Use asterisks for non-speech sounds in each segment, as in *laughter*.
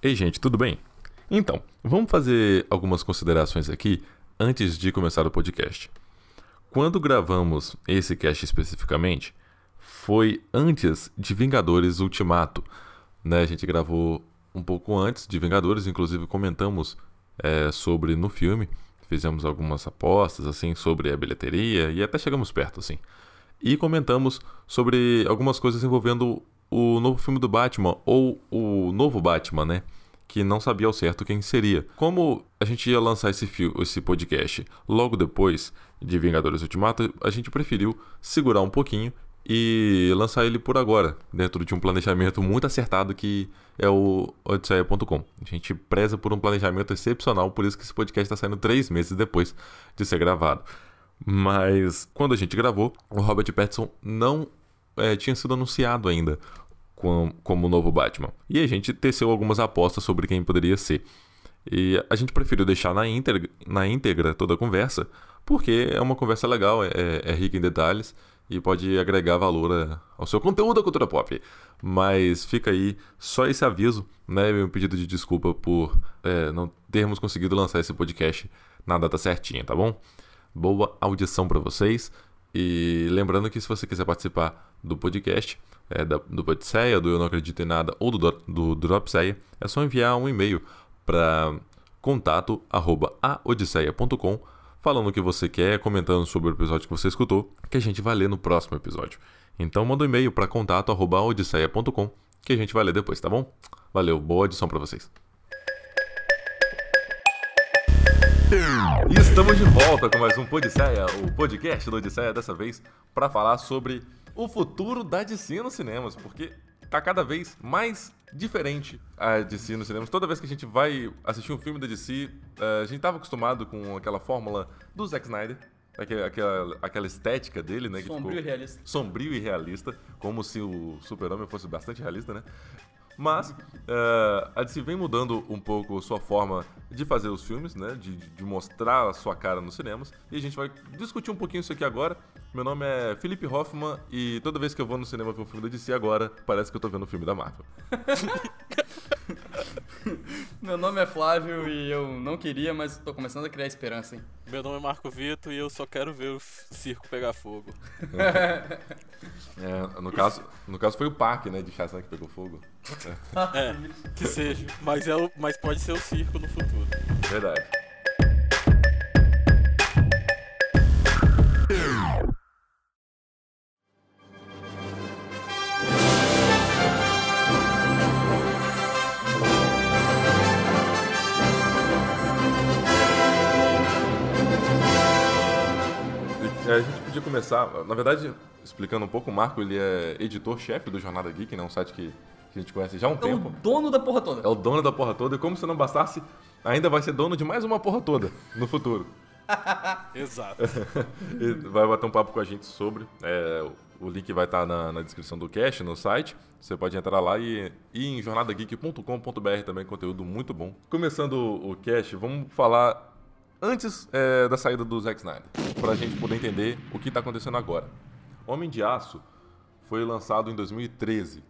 Ei, gente, tudo bem? Então, vamos fazer algumas considerações aqui antes de começar o podcast. Quando gravamos esse cast especificamente, foi antes de Vingadores Ultimato. Né? A gente gravou um pouco antes de Vingadores, inclusive comentamos é, sobre no filme, fizemos algumas apostas assim sobre a bilheteria e até chegamos perto assim. E comentamos sobre algumas coisas envolvendo o novo filme do Batman ou o novo Batman, né? Que não sabia ao certo quem seria. Como a gente ia lançar esse, esse podcast logo depois de Vingadores Ultimato, a gente preferiu segurar um pouquinho e lançar ele por agora, dentro de um planejamento muito acertado que é o odisseia.com. A gente preza por um planejamento excepcional, por isso que esse podcast está saindo três meses depois de ser gravado. Mas quando a gente gravou, o Robert Pattinson não é, tinha sido anunciado ainda com, como o novo Batman. E a gente teceu algumas apostas sobre quem poderia ser. E a gente preferiu deixar na íntegra, na íntegra toda a conversa, porque é uma conversa legal, é, é rica em detalhes e pode agregar valor a, ao seu conteúdo da cultura pop. Mas fica aí só esse aviso, né? Meu pedido de desculpa por é, não termos conseguido lançar esse podcast na data certinha, tá bom? Boa audição para vocês. E lembrando que se você quiser participar do podcast, é, da, do Podseia, do Eu Não Acredito em Nada ou do, do Dropseia, é só enviar um e-mail para contato@aodisseia.com falando o que você quer, comentando sobre o episódio que você escutou, que a gente vai ler no próximo episódio. Então manda um e-mail para contato@odisseia.com que a gente vai ler depois, tá bom? Valeu, boa audição para vocês. E estamos de volta com mais um Podisseia, o podcast do Odisseia, dessa vez para falar sobre o futuro da DC nos cinemas, porque tá cada vez mais diferente a DC nos cinemas. Toda vez que a gente vai assistir um filme da DC, eh, a gente tava acostumado com aquela fórmula do Zack Snyder, aquela, aquela estética dele, né? Sombrio e realista. Sombrio e realista, como se o Super-Homem fosse bastante realista, né? Mas uh, a DC vem mudando um pouco sua forma de fazer os filmes, né? De, de, mostrar a sua cara nos cinemas. E a gente vai discutir um pouquinho isso aqui agora. Meu nome é Felipe Hoffman e toda vez que eu vou no cinema ver um filme da DC agora, parece que eu tô vendo um filme da Marvel. *laughs* Meu nome é Flávio e eu não queria, mas tô começando a criar esperança, hein? Meu nome é Marco Vitor e eu só quero ver o circo pegar fogo. *laughs* É, no, caso, no caso foi o parque, né, de Shazam que pegou fogo. É, que seja. Mas, é o, mas pode ser o circo no futuro. Verdade. É, a gente podia começar, na verdade, explicando um pouco, o Marco ele é editor-chefe do Jornada Geek, né? Um site que a gente conhece já há um é tempo. É o dono da porra toda. É o dono da porra toda, e como se não bastasse, ainda vai ser dono de mais uma porra toda no futuro. *laughs* Exato. *laughs* vai bater um papo com a gente sobre. É, o link vai estar na, na, descrição do cast, no site. Você pode entrar lá e, e em jornadageek.com.br também, conteúdo muito bom. Começando o, o cast, vamos falar antes é, da saída do Zack Snyder, para a gente poder entender o que está acontecendo agora. Homem de Aço foi lançado em 2013,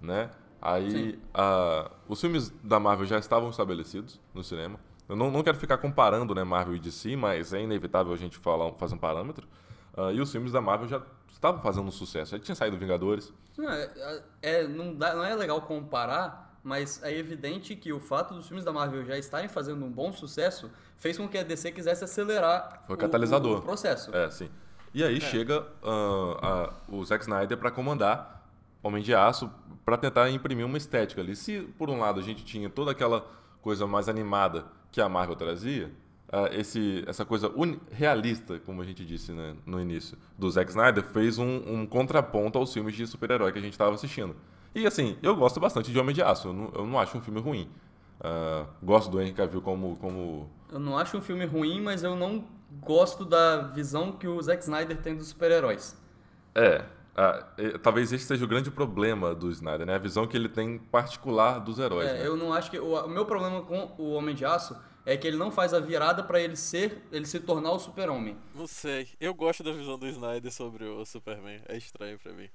né? Aí a, os filmes da Marvel já estavam estabelecidos no cinema. Eu não, não, quero ficar comparando né, Marvel e DC, mas é inevitável a gente falar, fazer um parâmetro. Uh, e os filmes da Marvel já estavam fazendo um sucesso. Já tinha saído Vingadores. Não, é, é, não, dá, não é legal comparar, mas é evidente que o fato dos filmes da Marvel já estarem fazendo um bom sucesso fez com que a DC quisesse acelerar Foi o, catalisador. O, o processo. É, sim. E aí é. chega uh, a, o Zack Snyder para comandar Homem de Aço para tentar imprimir uma estética ali. Se por um lado a gente tinha toda aquela coisa mais animada que a Marvel trazia, uh, esse, essa coisa realista, como a gente disse né, no início, do Zack Snyder, fez um, um contraponto aos filmes de super-herói que a gente estava assistindo. E assim, eu gosto bastante de Homem de Aço, eu não, eu não acho um filme ruim. Uh, gosto do Henry Cavill como, como. Eu não acho um filme ruim, mas eu não gosto da visão que o Zack Snyder tem dos super-heróis. É, ah, talvez esse seja o grande problema do Snyder, né? A visão que ele tem particular dos heróis. É, né? eu não acho que o, o, meu problema com o Homem de Aço é que ele não faz a virada para ele ser, ele se tornar o Super-Homem. Não sei. Eu gosto da visão do Snyder sobre o Superman. É estranho para mim.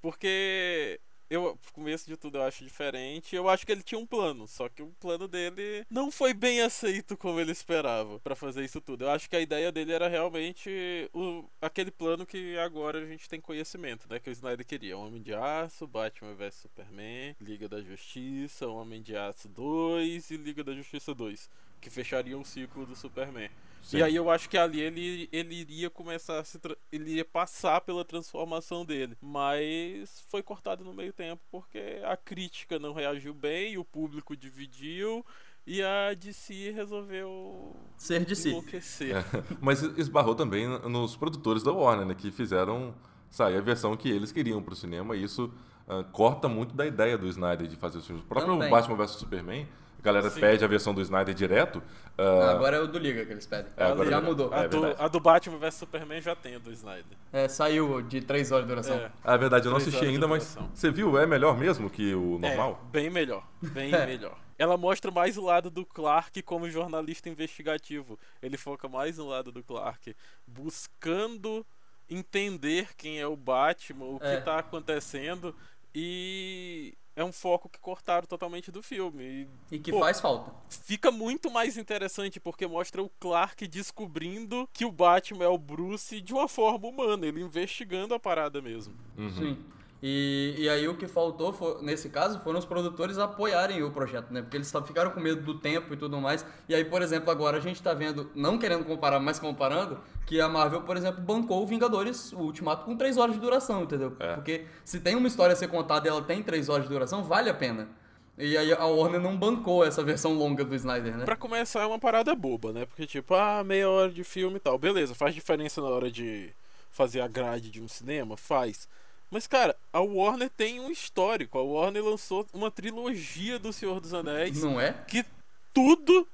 Porque eu, começo de tudo eu acho diferente. Eu acho que ele tinha um plano, só que o plano dele não foi bem aceito como ele esperava para fazer isso tudo. Eu acho que a ideia dele era realmente o, aquele plano que agora a gente tem conhecimento, né? Que o Snyder queria: Homem de Aço, Batman vs Superman, Liga da Justiça, Homem de Aço 2 e Liga da Justiça 2, que fechariam o ciclo do Superman. Sim. E aí eu acho que ali ele, ele iria começar a se ele iria passar pela transformação dele, mas foi cortado no meio tempo porque a crítica não reagiu bem, o público dividiu e a DC resolveu Ser de si. enlouquecer. É, Mas esbarrou também nos produtores da Warner, né, que fizeram sair a versão que eles queriam pro cinema, e isso ah, corta muito da ideia do Snyder de fazer os filmes. O próprio Também. Batman vs Superman, a galera Sim. pede a versão do Snyder direto. ah, Agora é o do Liga que eles pedem. É, agora já é- mudou. A, É do, a do Batman vs Superman já tem a do Snyder. É, saiu de 3 horas de duração. É. Ah, é verdade, eu não assisti ainda, mas você viu? É melhor mesmo que o normal? É, bem melhor. Bem *laughs* É. melhor. Ela mostra mais o lado do Clark como jornalista investigativo. Ele foca mais no lado do Clark, buscando entender quem é o Batman, o É. que tá acontecendo. E é um foco que cortaram totalmente do filme. E E que Pô. faz falta. fica muito mais interessante porque mostra o Clark descobrindo que o Batman é o Bruce de uma forma humana, ele investigando a parada mesmo. Uhum. Sim. E, e aí o que faltou, nesse caso, foram os produtores apoiarem o projeto, né? Porque eles ficaram com medo do tempo e tudo mais. E aí, por exemplo, agora a gente tá vendo, não querendo comparar, mas comparando, que a Marvel, por exemplo, bancou o Vingadores, o Ultimato, com 3 horas de duração, entendeu? É. Porque se tem uma história a ser contada e ela tem 3 horas de duração, vale a pena. E aí a Warner não bancou essa versão longa do Snyder, né? Pra começar é uma parada boba, né? Porque tipo, ah, meia hora de filme e tal. Beleza, faz diferença na hora de fazer a grade de um cinema? Faz. Mas, cara, a Warner tem um histórico. A Warner lançou uma trilogia do Senhor dos Anéis Não é? que tudo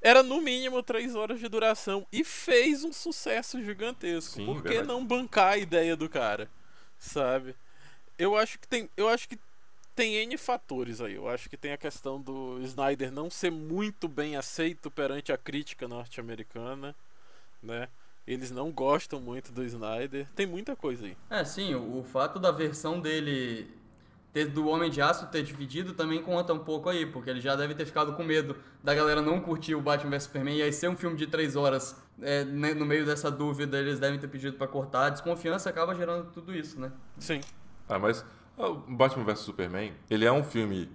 era no mínimo três horas de duração e fez um sucesso gigantesco. Sim, Por que verdade. não bancar a ideia do cara? Sabe? Eu acho que tem, eu acho que tem N fatores aí. Eu acho que tem a questão do Snyder não ser muito bem aceito perante a crítica norte-americana, né? Eles não gostam muito do Snyder. Tem muita coisa aí. É, sim, o, o fato da versão dele ter, do Homem de Aço ter dividido também conta um pouco aí, porque ele já deve ter ficado com medo da galera não curtir o Batman vs Superman e aí ser um filme de três horas é, né, no meio dessa dúvida eles devem ter pedido pra cortar. A desconfiança acaba gerando tudo isso, né? Sim. Ah, mas o Batman vs Superman, ele é um filme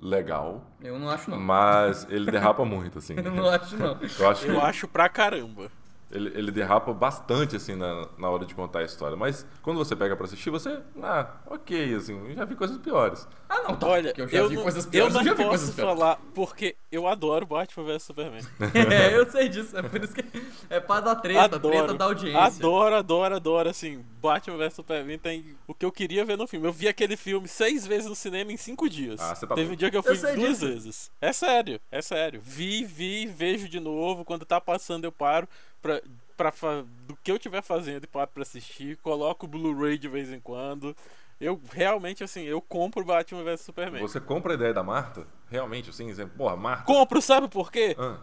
legal, Eu não acho não. mas ele derrapa muito, assim. *laughs* Eu não acho não. Eu acho que Eu acho pra caramba. Ele, ele derrapa bastante, assim, na, na hora de contar a história. Mas quando você pega pra assistir, você... Ah, ok, assim, eu já vi coisas piores. Ah, não, tá. Olha, eu já eu, vi não, coisas eu piores. não já vi posso falar porque eu adoro Batman vs Superman. *laughs* é, eu sei disso. É por isso que *laughs* é pra dar treta, treta da audiência. Adoro, adoro, adoro. Assim, Batman vs Superman tem o que eu queria ver no filme. Eu vi aquele filme seis vezes no cinema em cinco dias. Ah, você tá Teve um doido. dia que eu Eu fui sei duas disso. vezes. É sério, é sério. Vi, vi, vejo de novo. Quando tá passando, eu paro pra. Pra, do que eu estiver fazendo e paro pra assistir, coloco o Blu-ray de vez em quando. Eu realmente, assim, eu compro Batman vs Superman. Você compra a ideia da Marta? Realmente, assim, porra, Marta... Compro, sabe por quê? Ah,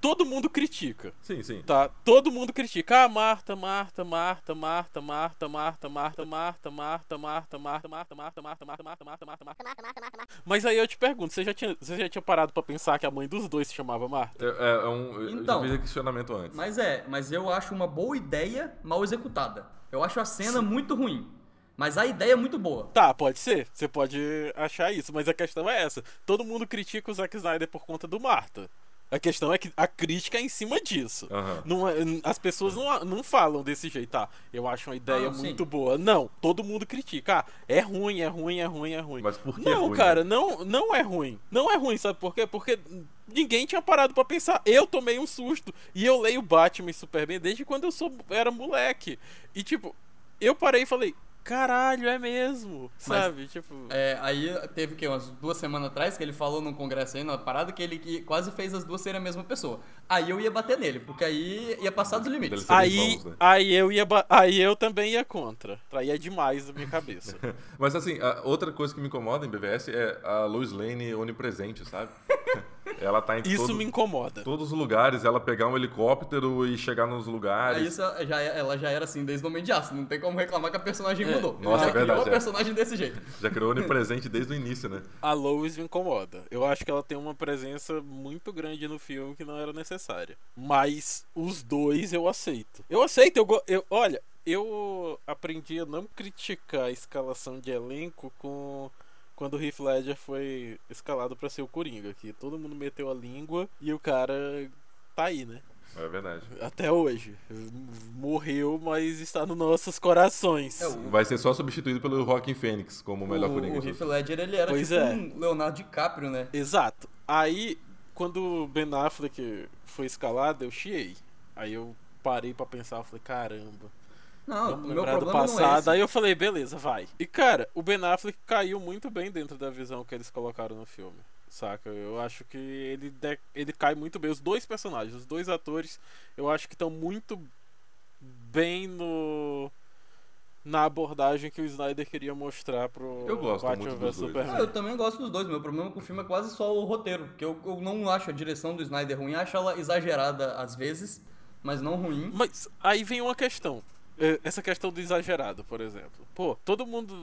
Todo mundo critica. sim, sim. Tá, todo mundo critica. Ah, Marta, Marta, Marta, Marta, Marta, Marta, Marta, Marta, Marta, Marta, Marta, Marta, Marta, Marta, Marta, Marta, Marta, Marta, Marta. Mas aí eu te pergunto, você já tinha, você já tinha parado pra pensar que a mãe dos dois se chamava Marta? É, é- é um, eu Então. já fiz esse questionamento antes. Mas é, mas eu acho uma boa ideia mal executada. Eu acho a cena muito ruim. Mas a ideia é muito boa. Tá, pode ser. Você pode achar isso, mas a questão é essa. Todo mundo critica o Zack Snyder por conta do Marta. A questão é que a crítica é em cima disso. Aham. Não é- as pessoas não, não falam desse jeito, ah, eu acho uma ideia Ah, não, sim. muito boa. Não, todo mundo critica. Ah, é ruim, é ruim, é ruim, é ruim. Mas por que Não, ruim, cara, né? não, não é ruim. Não é ruim, sabe por quê? Porque ninguém tinha parado pra pensar. Eu tomei um susto. E eu leio Batman e Superman desde quando eu sou, era moleque. E tipo, eu parei e falei, caralho, é mesmo. Sabe? Tipo. É, aí teve o quê? Umas duas semanas atrás que ele falou num congresso aí, numa parada, que ele que quase fez as duas serem a mesma pessoa. Aí eu ia bater nele, porque aí ia passar dos limites. Aí, irmãos, né? aí eu ia aí eu também ia contra. Traía demais a minha cabeça. *laughs* Mas assim, a outra coisa que me incomoda em BVS é a Lois Lane onipresente, sabe? *laughs* ela tá em Isso todo- me incomoda. todos os lugares, ela pegar um helicóptero e chegar nos lugares. isso já, é- ela já era assim desde o Homem de Aço. Não tem como reclamar que a personagem É. mudou. Nossa, Ela é verdade, criou a é. personagem desse jeito. Já criou onipresente desde o início, né? A Lois me incomoda. Eu acho que ela tem uma presença muito grande no filme que não era necessária. Mas os dois eu aceito. Eu aceito, eu, eu olha, eu aprendi a não criticar a escalação de elenco com quando o Heath Ledger foi escalado pra ser o Coringa, que todo mundo meteu a língua e o cara tá aí, né? É verdade. Até hoje. Morreu, mas está nos nossos corações. É, o- Vai ser só substituído pelo Joaquin Phoenix como o melhor o, Coringa. o Heath. Ledger, ele era Pois tipo é. um Leonardo DiCaprio, né? Exato. Aí, quando o Ben Affleck foi escalado, eu chiei. Aí eu parei pra pensar, eu falei, caramba. Não, o Vamos meu lembrar do é passado. esse. Aí eu falei, beleza, vai. E cara, o Ben Affleck caiu muito bem dentro da visão que eles colocaram no filme. Saca? Eu acho que ele, de- ele cai muito bem. Os dois personagens, os dois atores, eu acho que estão muito bem no. Na abordagem que o Snyder queria mostrar pro Eu gosto Batman muito vs dos dois. Superman. Ah, eu também gosto dos dois. Meu problema com o filme é quase só o roteiro. Porque eu, eu não acho a direção do Snyder ruim. Acho ela exagerada às vezes, mas não ruim. Mas aí vem uma questão. É, Essa questão do exagerado, por exemplo. Pô, todo mundo.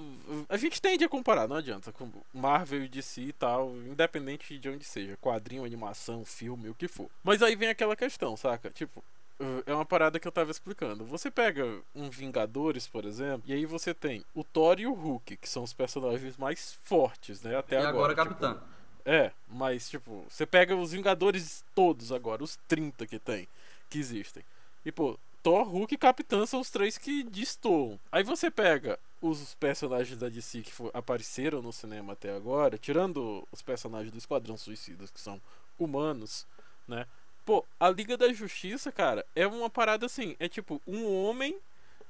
A gente tende a comparar, não adianta. Com Marvel e DC e tal, independente de onde seja. Quadrinho, animação, filme, o que for. Mas aí vem aquela questão, saca? Tipo. É uma parada que eu tava explicando. Você pega um Vingadores, por exemplo, e aí você tem o Thor e o Hulk, que são os personagens mais fortes, né? Até e agora. agora, tipo, Capitã. é, mas tipo, você pega os Vingadores todos agora, os 30 que tem, que existem. E pô, Thor, Hulk e Capitã são os três que destoam. Aí você pega os personagens da DC que apareceram no cinema até agora, tirando os personagens do Esquadrão Suicidas, que são humanos, né? Pô, a Liga da Justiça, cara, é uma parada assim, é tipo um homem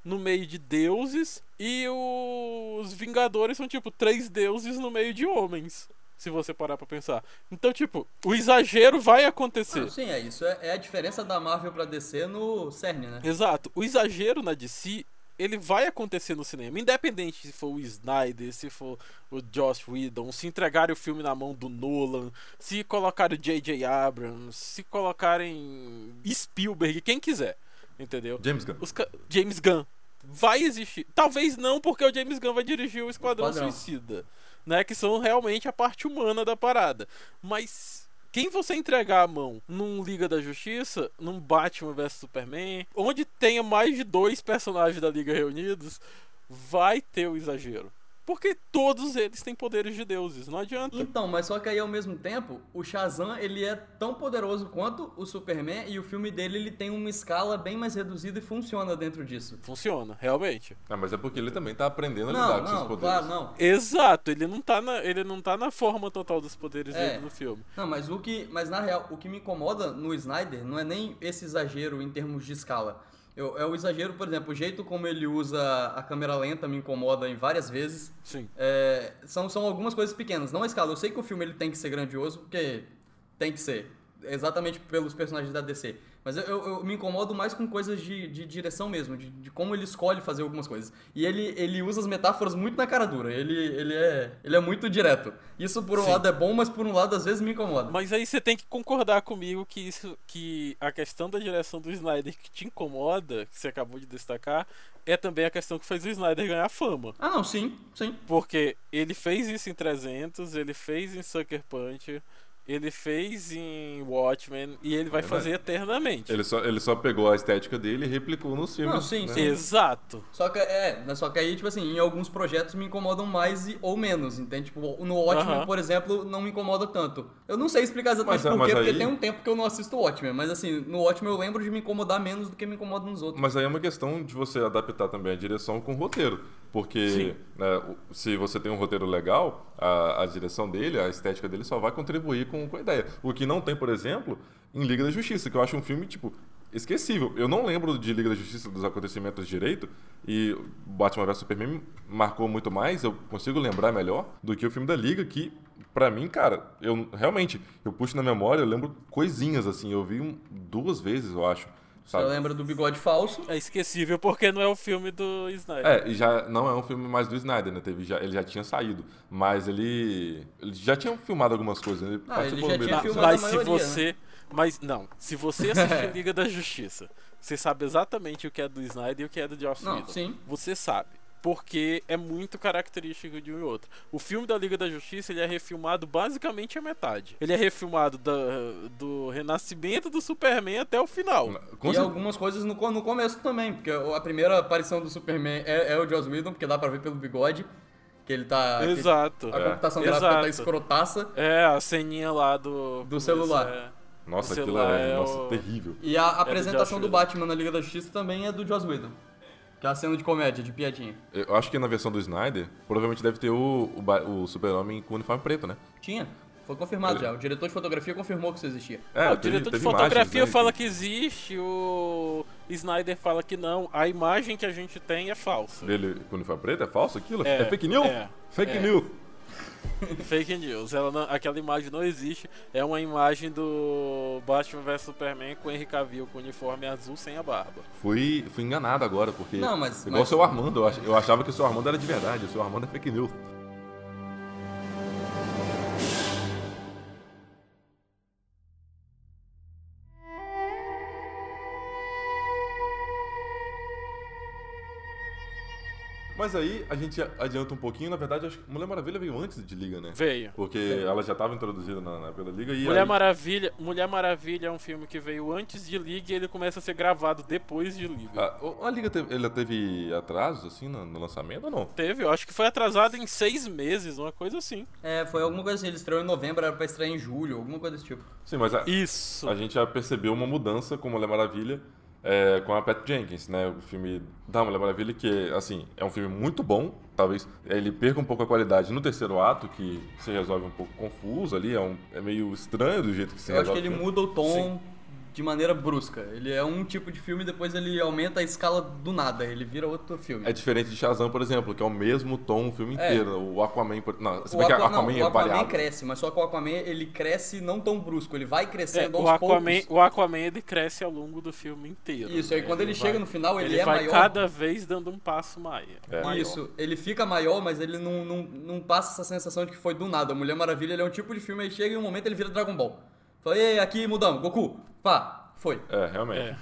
no meio de deuses e os Vingadores são tipo três deuses no meio de homens. Se você parar pra pensar. Então, tipo, o exagero vai acontecer. Não, sim, é isso. É, é a diferença da Marvel pra DC no CERN, né? Exato. O exagero na DC, ele vai acontecer no cinema. Independente se for o Snyder, se for o Josh Whedon, se entregarem o filme na mão do Nolan, se colocarem o J.J. Abrams, se colocarem Spielberg, quem quiser. Entendeu? James Gunn. Os ca- James Gunn. Vai existir. Talvez não, porque o James Gunn vai dirigir o Esquadrão Esquadrão. Suicida. Né? Que são realmente a parte humana da parada. Mas quem você entregar a mão num Liga da Justiça, num Batman vs Superman, onde tenha mais de dois personagens da Liga reunidos, vai ter o exagero. Porque todos eles têm poderes de deuses, não adianta. Então, mas só que aí ao mesmo tempo, o Shazam ele é tão poderoso quanto o Superman e o filme dele ele tem uma escala bem mais reduzida e funciona dentro disso. Funciona, realmente. Ah, mas é porque ele também tá aprendendo a lidar Não, com seus não, poderes. claro, não. Exato, ele não tá na, ele não tá na forma total dos poderes É. dele no filme. Não, mas o que, mas na real, o que me incomoda no Snyder não é nem esse exagero em termos de escala. Eu- é o exagero, por exemplo, o jeito como ele usa a câmera lenta me incomoda em várias vezes. Sim. É, são, são algumas coisas pequenas, não a escala. Eu sei que o filme ele tem que ser grandioso, porque tem que ser. Exatamente pelos personagens da DC. Mas eu, eu- eu me incomodo mais com coisas de, de direção mesmo, de, de como ele escolhe fazer algumas coisas. E ele, ele usa as metáforas muito na cara dura. Ele, ele, é, ele é muito direto. Isso por um Sim. lado é bom, mas por um lado às vezes me incomoda. Mas aí você tem que concordar comigo que isso, que a questão da direção do Snyder que te incomoda, que você acabou de destacar, é também a questão que fez o Snyder ganhar fama. Ah, não, sim, sim. Porque ele fez isso em 300, ele fez em Sucker Punch, ele fez em Watchmen e ele vai É fazer eternamente. Ele só, ele só pegou a estética dele e replicou nos filmes. Não, sim, né? sim. Exato. Só que, é, né, só que aí, tipo assim, em alguns projetos me incomodam mais e, ou menos, entende? Tipo, no Watchmen, Aham. por exemplo, não me incomoda tanto. Eu não sei explicar exatamente Mas, por mas quê, porque aí- tem um tempo que eu não assisto o Watchmen, mas assim, no Watchmen eu lembro de me incomodar menos do que me incomoda nos outros. Mas aí é uma questão de você adaptar também a direção com o roteiro. Porque né, se você tem um roteiro legal, a, a direção dele, a estética dele só vai contribuir com, com a ideia. O que não tem, por exemplo, em Liga da Justiça, que eu acho um filme, tipo, esquecível. Eu não lembro de Liga da Justiça dos acontecimentos direito, e Batman vs Superman marcou muito mais, eu consigo lembrar melhor, do que o filme da Liga, que, pra mim, cara, eu realmente, eu puxo na memória, eu lembro coisinhas, assim, eu vi um- duas vezes, eu acho. Você sabe? lembra do bigode falso? É esquecível porque não é o filme do Snyder. É, e já não é um filme mais do Snyder, né? Teve, já, ele já tinha saído. Mas ele. Ele já tinha filmado algumas coisas. Ele Ah, participou ele já tinha do- filmado mas a se maioria, você. Mas não, se você assistir *laughs* Liga da Justiça, você sabe exatamente o que é do Snyder e o que é do Joss Não, Whedon. sim. Você sabe. Porque é muito característico de um e outro. O filme da Liga da Justiça ele é refilmado basicamente a metade. Ele é refilmado da- do renascimento do Superman até o final. Com e algumas coisas no, no começo também, porque a primeira aparição do Superman é, é o Joss Whedon, porque dá pra ver pelo bigode, que ele tá... que Exato. a computação É. gráfica tá Exato. escrotaça. É, a ceninha lá do. Do celular. É. Nossa, aquilo é, é nossa, o- terrível. E a do apresentação do Whedon. Batman na Liga da Justiça também é do Joss Whedon. Que é a cena de comédia, de piadinha. Eu acho que na versão do Snyder, provavelmente deve ter o, o, o Super-Homem com uniforme preto, né? Tinha. Foi confirmado Ele- já. O diretor de fotografia confirmou que isso existia. É, o teve- diretor de teve fotografia imagens, né, fala que- existe, o Snyder fala que não. A imagem que a gente tem é falsa. Dele com uniforme preto é falso aquilo? É, É, fake news? é, fake é. news. *laughs* Fake news. Ela não- aquela imagem não existe. É uma imagem do Batman vs Superman com o Henry Cavill com o uniforme azul sem a barba. Fui, fui enganado agora, porque. Não, mas- Igual mas- o seu Armando, eu ach- eu achava que o seu Armando era de verdade, o seu Armando é fake news. Mas aí a gente adianta um pouquinho, na verdade, acho que Mulher Maravilha veio antes de Liga, né? Veio. Porque ela já estava introduzida na, na pela Liga e Mulher aí- Maravilha, Mulher Maravilha é um filme que veio antes de Liga e ele começa a ser gravado depois de Liga. a, Ah, a Liga teve, ela teve atrasos assim no, no lançamento ou não? Teve, eu acho que foi atrasado em seis meses, uma coisa assim. É, foi alguma coisa assim. Ele estreou em novembro, era pra estrear em julho, alguma coisa desse tipo. Sim, mas a, Isso. a gente já percebeu uma mudança com Mulher Maravilha é, com a Pat Jenkins, né? O filme da Mulher Maravilha, que, assim, é um filme muito bom. Talvez ele perca um pouco a qualidade no terceiro ato, que se resolve um pouco confuso ali. É, um, é meio estranho do jeito que se Eu acho que resolve. ele muda o tom de maneira brusca. Ele é um tipo de filme e depois ele aumenta a escala do nada. Ele vira outro filme. É diferente de Shazam, por exemplo, que é o mesmo tom o filme É. inteiro. O Aquaman... por- Não, se O bem que Aqua- Aquaman não, é o Aquaman variável. cresce, mas só que o Aquaman ele cresce não tão brusco, ele vai É, crescendo o, aos Aquaman, poucos. o Aquaman ele cresce ao longo do filme inteiro. Isso, aí quando ele, vai- chega no final ele, é vai maior. cada vez dando um passo maior. É. maior. Isso, ele fica maior, mas ele não, não, não passa essa sensação de que foi do nada. Mulher Maravilha ele é um tipo de filme, aí chega em um momento ele vira Dragon Ball. Fala, ei, aqui mudamos, Goku, pá, foi. É, realmente.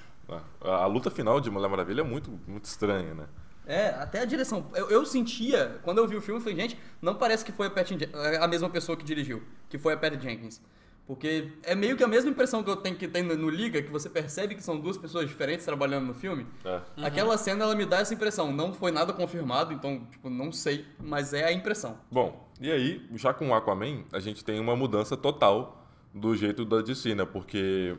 A, a luta final de Mulher Maravilha é muito, muito estranha, né? É, até a direção. Eu, eu sentia, quando eu vi o filme, eu falei, gente, não parece que foi a, Pat, Jen- a mesma pessoa que dirigiu, que foi a Patty Jenkins. Porque é meio que a mesma impressão que eu tenho que tem no, Liga, que você percebe que são duas pessoas diferentes trabalhando no filme. É. Aquela cena, ela me dá essa impressão. Não foi nada confirmado, então, tipo, não sei, mas é a impressão. Bom, e aí, já com o Aquaman, a gente tem uma mudança total do jeito da DC, né? Porque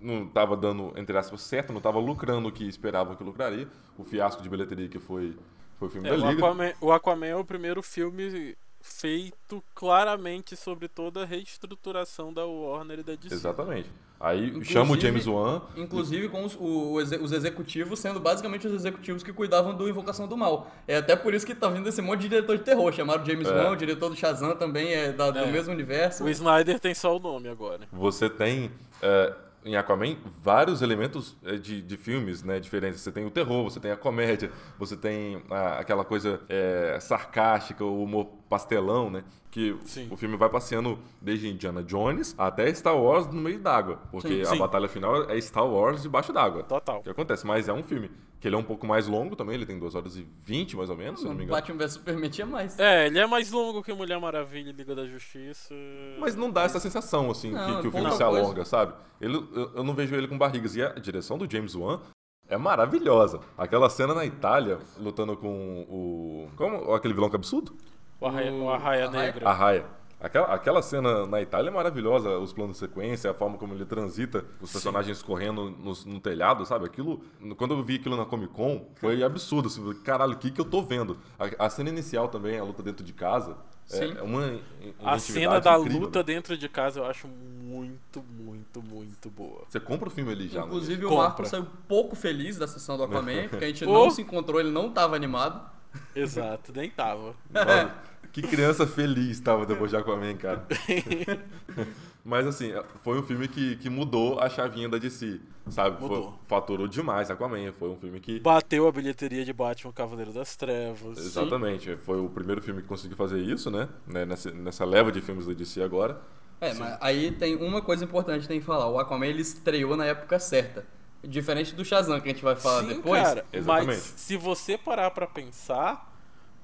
não tava dando, entre aspas, certo, não tava lucrando o que esperavam que lucraria. O fiasco de bilheteria que foi, foi o filme É, da o, Liga. Aquaman, o Aquaman é o primeiro filme feito claramente sobre toda a reestruturação da Warner e da DC. Exatamente. Aí Inclusive- chama o James Wan. Inclusive com os, o- os executivos sendo basicamente os executivos que cuidavam do Invocação do Mal. É até por isso que tá vindo esse monte de diretor de terror. Chamaram James É. Wan, o diretor do Shazam também é, da- do É. mesmo universo. O Snyder tem só o nome agora. Você tem é, em Aquaman vários elementos é, de, de filmes né, diferentes. Você tem o terror, você tem a comédia, você tem a- aquela coisa é, sarcástica, o humor pastelão, né? Que Sim. o filme vai passeando desde Indiana Jones até Star Wars no meio d'água. Porque Sim. a batalha final é Star Wars debaixo d'água. Total. O que acontece? Mas é um filme que ele é um pouco mais longo também, ele tem 2 horas e 20 mais ou menos, se não me engano. Batman vs Superman tinha mais. É, ele é mais longo que Mulher Maravilha e Liga da Justiça. Mas não dá essa sensação, assim, Não, que, que é o filme pouca se coisa. alonga, sabe? Ele, eu, eu não vejo ele com barrigas. E a direção do James Wan é maravilhosa. Aquela cena na Itália, lutando com o... Como? Aquele vilão que é absurdo? O Arraia, O- o Arraia Arraia- Negra. A Raia. Aquela, aquela cena na Itália é maravilhosa, os planos de sequência, a forma como ele transita, os personagens correndo no, no telhado, sabe? Aquilo, quando eu vi aquilo na Comic Con, foi absurdo. Assim, caralho, o que, que eu tô vendo? A, a cena inicial também, a luta dentro de casa, Sim. é, é uma A cena da incrível, luta né? dentro de casa eu acho muito, muito, muito boa. Você compra o filme ali já. né? Inclusive o Compra. Marco saiu pouco feliz da sessão do Aquaman, *laughs* porque a gente Oh. não se encontrou, ele não tava animado. Exato, nem tava. Nossa, que criança feliz tava depois de Aquaman, cara. *laughs* Mas assim, foi um filme que, que mudou a chavinha da DC, sabe? Mudou. Foi, faturou demais Aquaman. Foi um filme que. Bateu a bilheteria de Batman Cavaleiro das Trevas. Exatamente. Foi o primeiro filme que conseguiu fazer isso, né? Né, Nessa, nessa leva de filmes da DC agora. É, mas aí tem uma coisa importante que tem que falar. O Aquaman ele estreou na época certa. Diferente do Shazam que a gente vai falar Sim, depois. cara, Exatamente. mas se você parar pra pensar,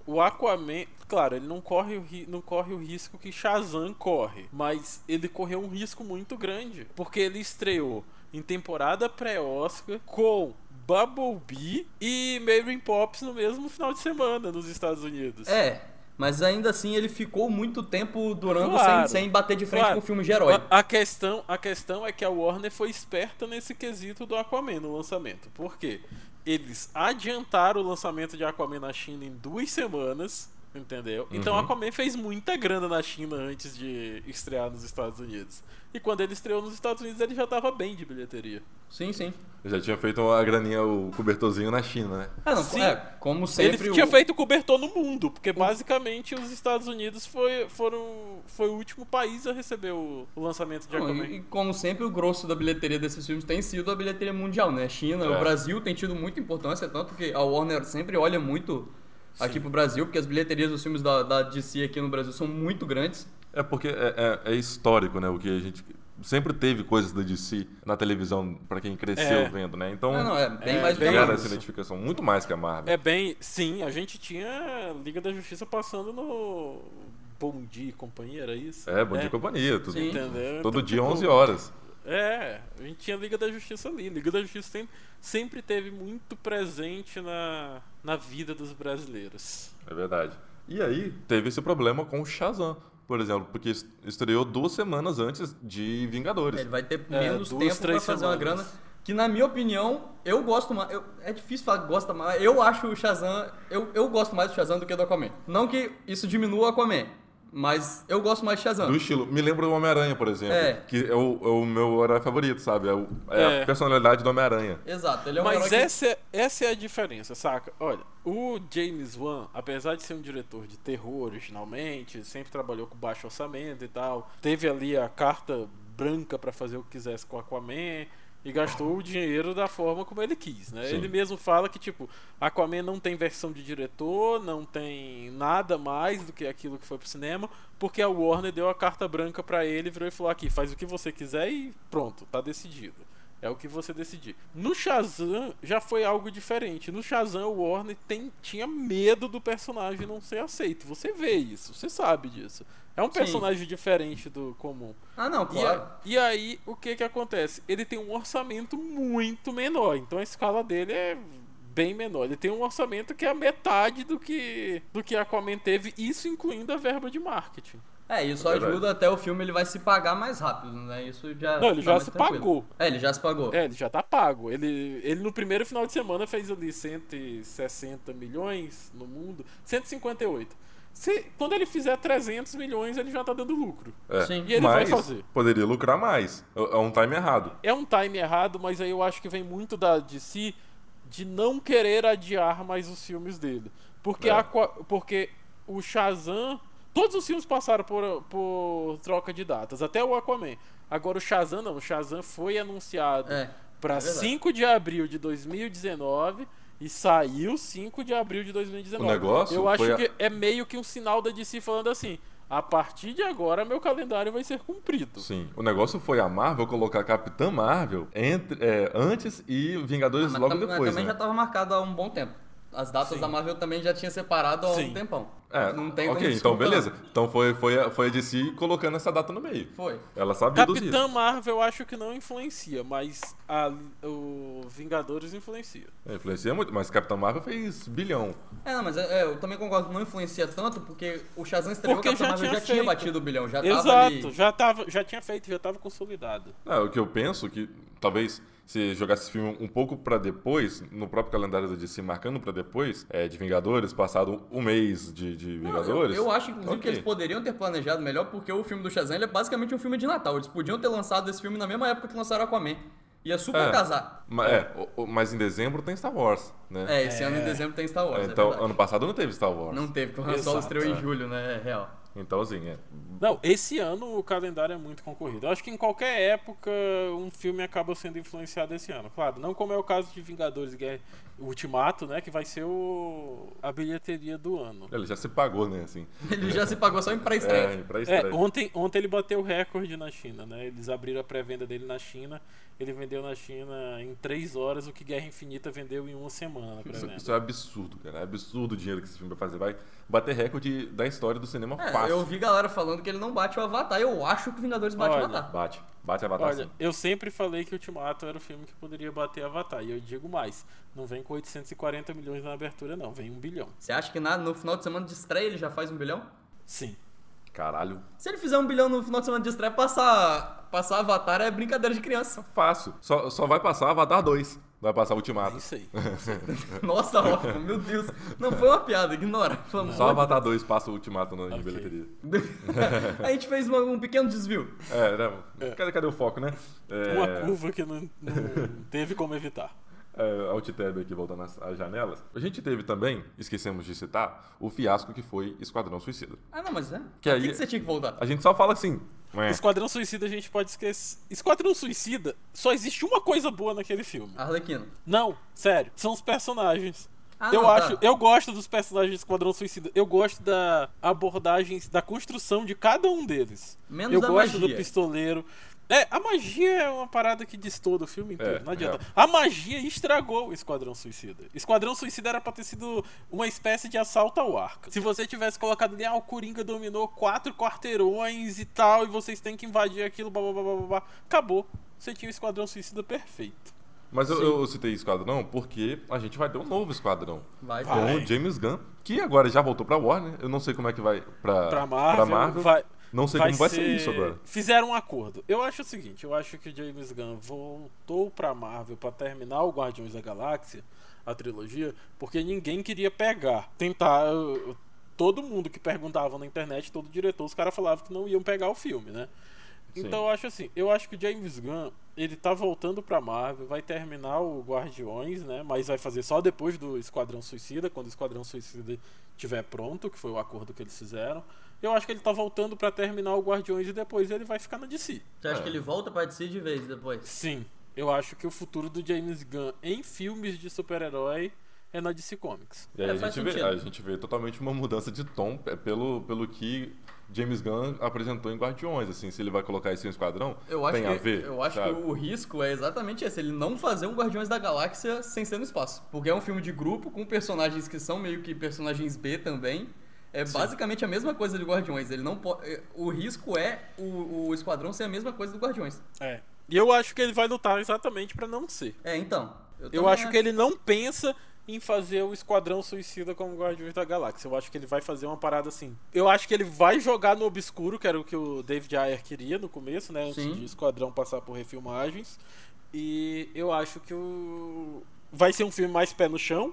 o Aquaman, claro, ele não corre, o não corre o risco que Shazam corre, mas ele correu um risco muito grande, porque ele estreou em temporada pré-Oscar com Bumblebee e Mary Poppins no mesmo final de semana nos Estados Unidos. É, mas ainda assim ele ficou muito tempo durando Claro, sem, sem bater de frente claro. com o filme de herói. A, a questão, a questão é que a Warner foi esperta nesse quesito do Aquaman no lançamento. Por quê? Eles adiantaram o lançamento de Aquaman na China em duas semanas, entendeu? Então Uhum. Aquaman fez muita grana na China antes de estrear nos Estados Unidos. E quando ele estreou nos Estados Unidos, ele já tava bem de bilheteria. Sim, sim. Eu já tinha feito a graninha, o cobertorzinho na China, né? Ah, não, Sim. é, como sempre. ele tinha o- feito cobertor no mundo, porque basicamente os Estados Unidos foi, foram, foi o último país a receber o, o lançamento de Não, Aquaman. e, e como sempre, o grosso da bilheteria desses filmes tem sido a bilheteria mundial, né? China, É. o Brasil tem tido muita importância, tanto que a Warner sempre olha muito aqui pro Brasil, porque as bilheterias dos filmes da, da DC aqui no Brasil são muito grandes. É porque é, é- é histórico, né? O que a gente sempre teve coisas da DC na televisão pra quem cresceu É. vendo, né? Então Não, não, é bem É, mais bem essa identificação muito mais que a Marvel. É bem. Sim, a gente tinha Liga da Justiça passando no Bom Dia e Companhia, era isso? É, bom dia e companhia, tudo. Sim. Entendeu? Todo Então, dia, tipo, 11 horas. É, a gente tinha Liga da Justiça ali. Liga da Justiça sempre, sempre teve muito presente na, na vida dos brasileiros. É verdade. E aí, teve esse problema com o Shazam, por exemplo, porque est- estreou duas semanas antes de Vingadores. Ele vai ter É, menos duas, tempo três fazer uma semanas. grana. Que na minha opinião, eu gosto mais. eu- é difícil falar que gosta mais. Eu acho o Shazam. Eu, eu gosto mais do Shazam do que do Aquaman. Não que isso diminua o Aquaman, mas eu gosto mais do Shazam. Do estilo. Me lembra do Homem-Aranha, por exemplo. É. Que é o, é o meu herói favorito, sabe? É, o- é É. a personalidade do Homem-Aranha. Exato, ele é um Mas herói que- essa, é- essa é a diferença, saca? Olha, o James Wan, apesar de ser um diretor de terror originalmente, sempre trabalhou com baixo orçamento e tal, teve ali a carta branca pra fazer o que quisesse com o Aquaman e gastou o dinheiro da forma como ele quis, né? Sim. Ele mesmo fala que, tipo, Aquaman não tem versão de diretor, não tem nada mais do que aquilo que foi pro cinema, porque a Warner deu a carta branca pra ele, virou e falou aqui, faz o que você quiser e pronto, tá decidido. É o que você decidir. No Shazam já foi algo diferente. No Shazam o Warner tem, tinha medo do personagem não ser aceito. Você vê isso, você sabe disso. É um Sim. personagem diferente do comum. Ah, não, E, claro. a- e aí, o que que acontece? Ele tem um orçamento muito menor, então a escala dele é bem menor. Ele tem um orçamento que é a metade do que do que Aquaman teve, isso incluindo a verba de marketing. É, isso É ajuda até o filme ele vai se pagar mais rápido, né? Isso já. Não, ele já se tranquilo. pagou. É, ele já se pagou. É, ele já tá pago. Ele, ele no primeiro final de semana fez ali 160 milhões no mundo, 158. Se, quando ele fizer 300 milhões, ele já tá dando lucro. É. Sim. E ele vai Mas fazer. poderia lucrar mais. É é um time errado. É um time errado, mas aí eu acho que vem muito da DC de não querer adiar mais os filmes dele. Porque, É. Aqua- porque o Shazam. Todos os filmes passaram por, por troca de datas, até o Aquaman. Agora o Shazam não, o Shazam foi anunciado É. para é verdade. 5 de abril de 2019 e saiu 5 de abril de 2019. O negócio Eu acho foi a- que é meio que um sinal da DC falando assim: a partir de agora meu calendário vai ser cumprido. Sim. O negócio foi a Marvel colocar Capitã Marvel entre, é, antes e Vingadores Mas logo tam- depois. também né? já estava marcado há um bom tempo. As datas Sim. da Marvel também já tinha separado há Sim. um tempão. É, não tem ok, então beleza. Então foi, foi, a, foi a DC colocando essa data no meio. Foi. Ela sabia dos Capitã riscos. Marvel eu acho que não influencia, mas a- o Vingadores influencia. É, Influencia muito, mas Capitã Marvel fez bilhão. É, não, mas é, é, eu também concordo, não influencia tanto, porque o Shazam estreou, Porque o Capitão já Marvel tinha já tinha feito. batido o bilhão, já tava Exato, ali. já, tava, já tinha feito, já tava consolidado. É, o que eu penso que talvez se jogasse esse filme um pouco pra depois, no próprio calendário da DC marcando pra depois, é, de Vingadores, passado um mês de, de Não, Vingadores. Eu, eu acho, inclusive, ok. que eles poderiam ter planejado melhor, porque o filme do Shazam ele é basicamente um filme de Natal. Eles podiam ter lançado esse filme na mesma época que lançaram Aquaman. Ia super É. casar. Ma- é, mas em dezembro tem Star Wars, né? É, esse ano em dezembro tem Star Wars. É, é então, ano passado não teve Star Wars. Não teve, porque o Han Solo estreou em é. julho, né? É real. Então, assim, é. Não, esse ano o calendário é muito concorrido. Eu acho que em qualquer época um filme acaba sendo influenciado esse ano. Claro, não como é o caso de Vingadores Guerra Ultimato, né? Que vai ser o... a bilheteria do ano. Ele já se pagou, né? Assim. Ele já se pagou só em pré-estreia. É, É, ontem, ontem ele bateu o recorde na China, né? Eles abriram a pré-venda dele na China. Ele vendeu na China em 3 horas o que Guerra Infinita vendeu em uma semana na Isso, isso é absurdo, cara. É absurdo o dinheiro que esse filme vai fazer. Vai bater recorde da história do cinema É, fácil. eu vi galera falando que ele não bate o Avatar. Eu acho que o Vingadores bate Olha, o Avatar. Bate. Bate Avatar Olha, sim. eu sempre falei que Ultimato era o filme que poderia bater Avatar. E eu digo mais: não vem com 840 milhões na abertura, não. Vem um bilhão. Você acha que na- no final de semana de estreia ele já faz um bilhão? Sim. Caralho. Se ele fizer um bilhão no final de semana de estreia, passar, passar Avatar é brincadeira de criança. Fácil. Só, só vai passar Avatar 2. Vai passar É Ultimato. isso *laughs* aí. Nossa, Rafa, meu Deus. Não foi uma piada, ignora. Amor Só de Avatar 2 passa o Ultimato na Ok. bilheteria. *laughs* A gente fez uma- um pequeno desvio. É, não. Cadê, cadê o foco, né? É, Uma curva que não, não teve como evitar. é, alt tab aqui voltando às, às janelas. A gente teve também, esquecemos de citar, o fiasco que foi Esquadrão Suicida. Ah, não, mas é. Que Por aí- que, que você tinha que voltar? A gente só fala assim. "Ué, Esquadrão Suicida a gente pode esquecer. Esquadrão Suicida, só existe uma coisa boa naquele filme. Arlequino. Não, sério, são os personagens. Ah, eu não, acho, tá. eu gosto dos personagens de Esquadrão Suicida. Eu gosto da abordagem, da construção de cada um deles. Menos eu da gosto magia. do pistoleiro. É, a magia é uma parada que destoa do filme inteiro. É, não adianta. é. A magia estragou o Esquadrão Suicida. Esquadrão Suicida era pra ter sido uma espécie de assalto ao arco. Se você tivesse colocado ali, ah, o Coringa dominou quatro quarteirões e tal, e vocês têm que invadir aquilo, blá blá blá blá blá. Acabou. Você tinha o Esquadrão Suicida perfeito. Mas eu, eu citei Esquadrão porque a gente vai ter um novo Esquadrão. Vai, Com Vai. o James Gunn, que agora já voltou pra Warner. Eu não sei como é que vai pra, Pra Marvel, Marvel. vai. Não sei vai como vai ser isso agora. Fizeram um acordo. Eu acho o seguinte, eu acho que o James Gunn voltou pra Marvel pra terminar o Guardiões da Galáxia, a trilogia, porque ninguém queria pegar, tentar todo mundo que perguntava na internet, todo diretor, os caras falavam que não iam pegar o filme, né? Sim. Então eu acho assim, eu acho que o James Gunn, ele tá voltando pra Marvel, vai terminar o Guardiões, né? Mas vai fazer só depois do Esquadrão Suicida, quando o Esquadrão Suicida estiver pronto, que foi o acordo que eles fizeram. Eu acho que ele tá voltando pra terminar o Guardiões e depois ele vai ficar na DC. Você acha É. que ele volta pra DC de vez depois? Sim, eu acho que o futuro do James Gunn em filmes de super-herói é na DC Comics. E aí É, a, gente vê, a gente vê totalmente uma mudança de tom é, pelo, pelo que James Gunn apresentou em Guardiões. Assim, se ele vai colocar isso em Esquadrão, Eu acho, tem que, a ver. eu acho sabe? que o risco é exatamente esse, ele não fazer um Guardiões da Galáxia sem ser no espaço. Porque é um filme de grupo com personagens que são meio que personagens B também. É Sim. basicamente a mesma coisa de Guardiões. Ele não po- é, O risco é o, o Esquadrão ser a mesma coisa do Guardiões. É. E eu acho que ele vai lutar exatamente pra não ser. É, então. Eu também acho que ele não pensa em fazer o Esquadrão Suicida como Guardiões da Galáxia. Eu acho que ele vai fazer uma parada assim. Eu acho que ele vai jogar no obscuro, que era o que o David Ayer queria no começo, né? Antes Sim. de Esquadrão passar por refilmagens. E eu acho que o. Vai ser um filme mais pé no chão,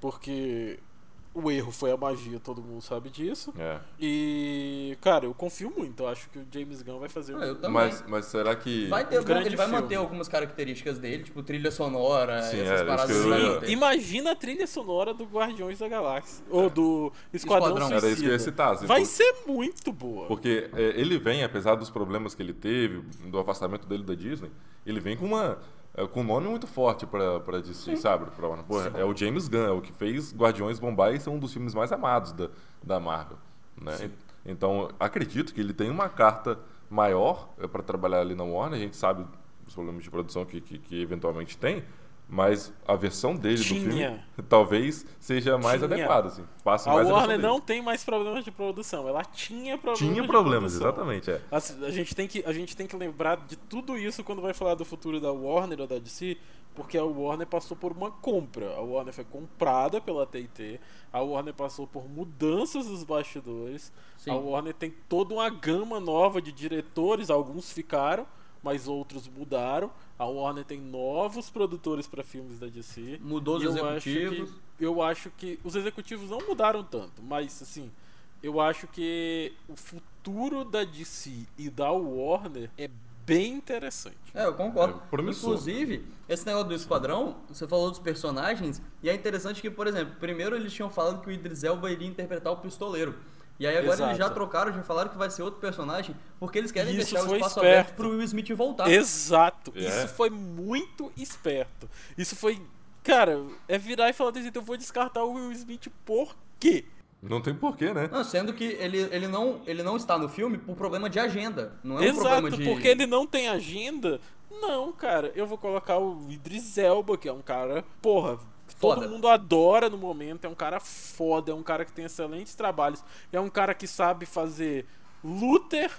porque o erro foi a magia, todo mundo sabe disso. É. E, cara, eu confio muito. Eu acho que o James Gunn vai fazer um. Ah, também. Mas, mas será que. Vai ter, um grande ele vai filme. manter algumas características dele, tipo trilha sonora, Sim, essas é, paradas eu- ele vai Sim, manter. Imagina a trilha sonora do Guardiões da Galáxia. Ou do Esquadrão, Esquadrão. Suicida. Era isso que eu ia citar. assim, Vai por- ser muito boa. Porque é, ele vem, apesar dos problemas que ele teve, do afastamento dele da Disney, ele vem com uma. É, com um nome muito forte pra, pra DC, sabe? Pra, Warner. Pô, é o James Gunn, é o que fez Guardiões bombar e ser um dos filmes mais amados da, da Marvel. Né? Então, acredito que ele tem uma carta maior é, para trabalhar ali na Warner. A gente sabe os problemas de produção que, que, que eventualmente tem, mas a versão dele do filme Tinha. *laughs* talvez seja mais Tinha. adequada. Assim. Passe A mais Warner não tem mais problemas de produção. Ela tinha problemas Tinha de problemas, produção. exatamente. É. Assim, A gente, tem que, a gente tem que lembrar de tudo isso quando vai falar do futuro da Warner ou da DC, porque a Warner passou por uma compra. A Warner foi comprada pela TT, a Warner passou por mudanças nos bastidores, Sim. a Warner tem toda uma gama nova de diretores, alguns ficaram, mas outros mudaram. A Warner tem novos produtores para filmes da DC. Mudou os eu acho executivos. que- eu acho que os executivos não mudaram tanto, mas assim, eu acho que o futuro da DC e da Warner é bem interessante. É, eu concordo. É. Inclusive, esse negócio do esquadrão, você falou dos personagens, e é interessante que, por exemplo, primeiro eles tinham falado que o Idris Elba iria interpretar o pistoleiro. E aí agora Exato. eles já trocaram, já falaram que vai ser outro personagem, porque eles querem Isso deixar o espaço esperto. aberto pro Will Smith voltar. Exato. É. Isso foi muito esperto. Isso foi. Cara, é virar e falar assim: eu vou descartar o Will Smith por quê? Não tem porquê, né? Não, sendo que ele, ele, não, ele não está no filme por problema de agenda. Não é um Exato, problema de. porque ele não tem agenda. Não, cara, eu vou colocar o Idris Elba, que é um cara, porra, que todo Foda. mundo adora no momento, é um cara foda, é um cara que tem excelentes trabalhos, é um cara que sabe fazer Luther,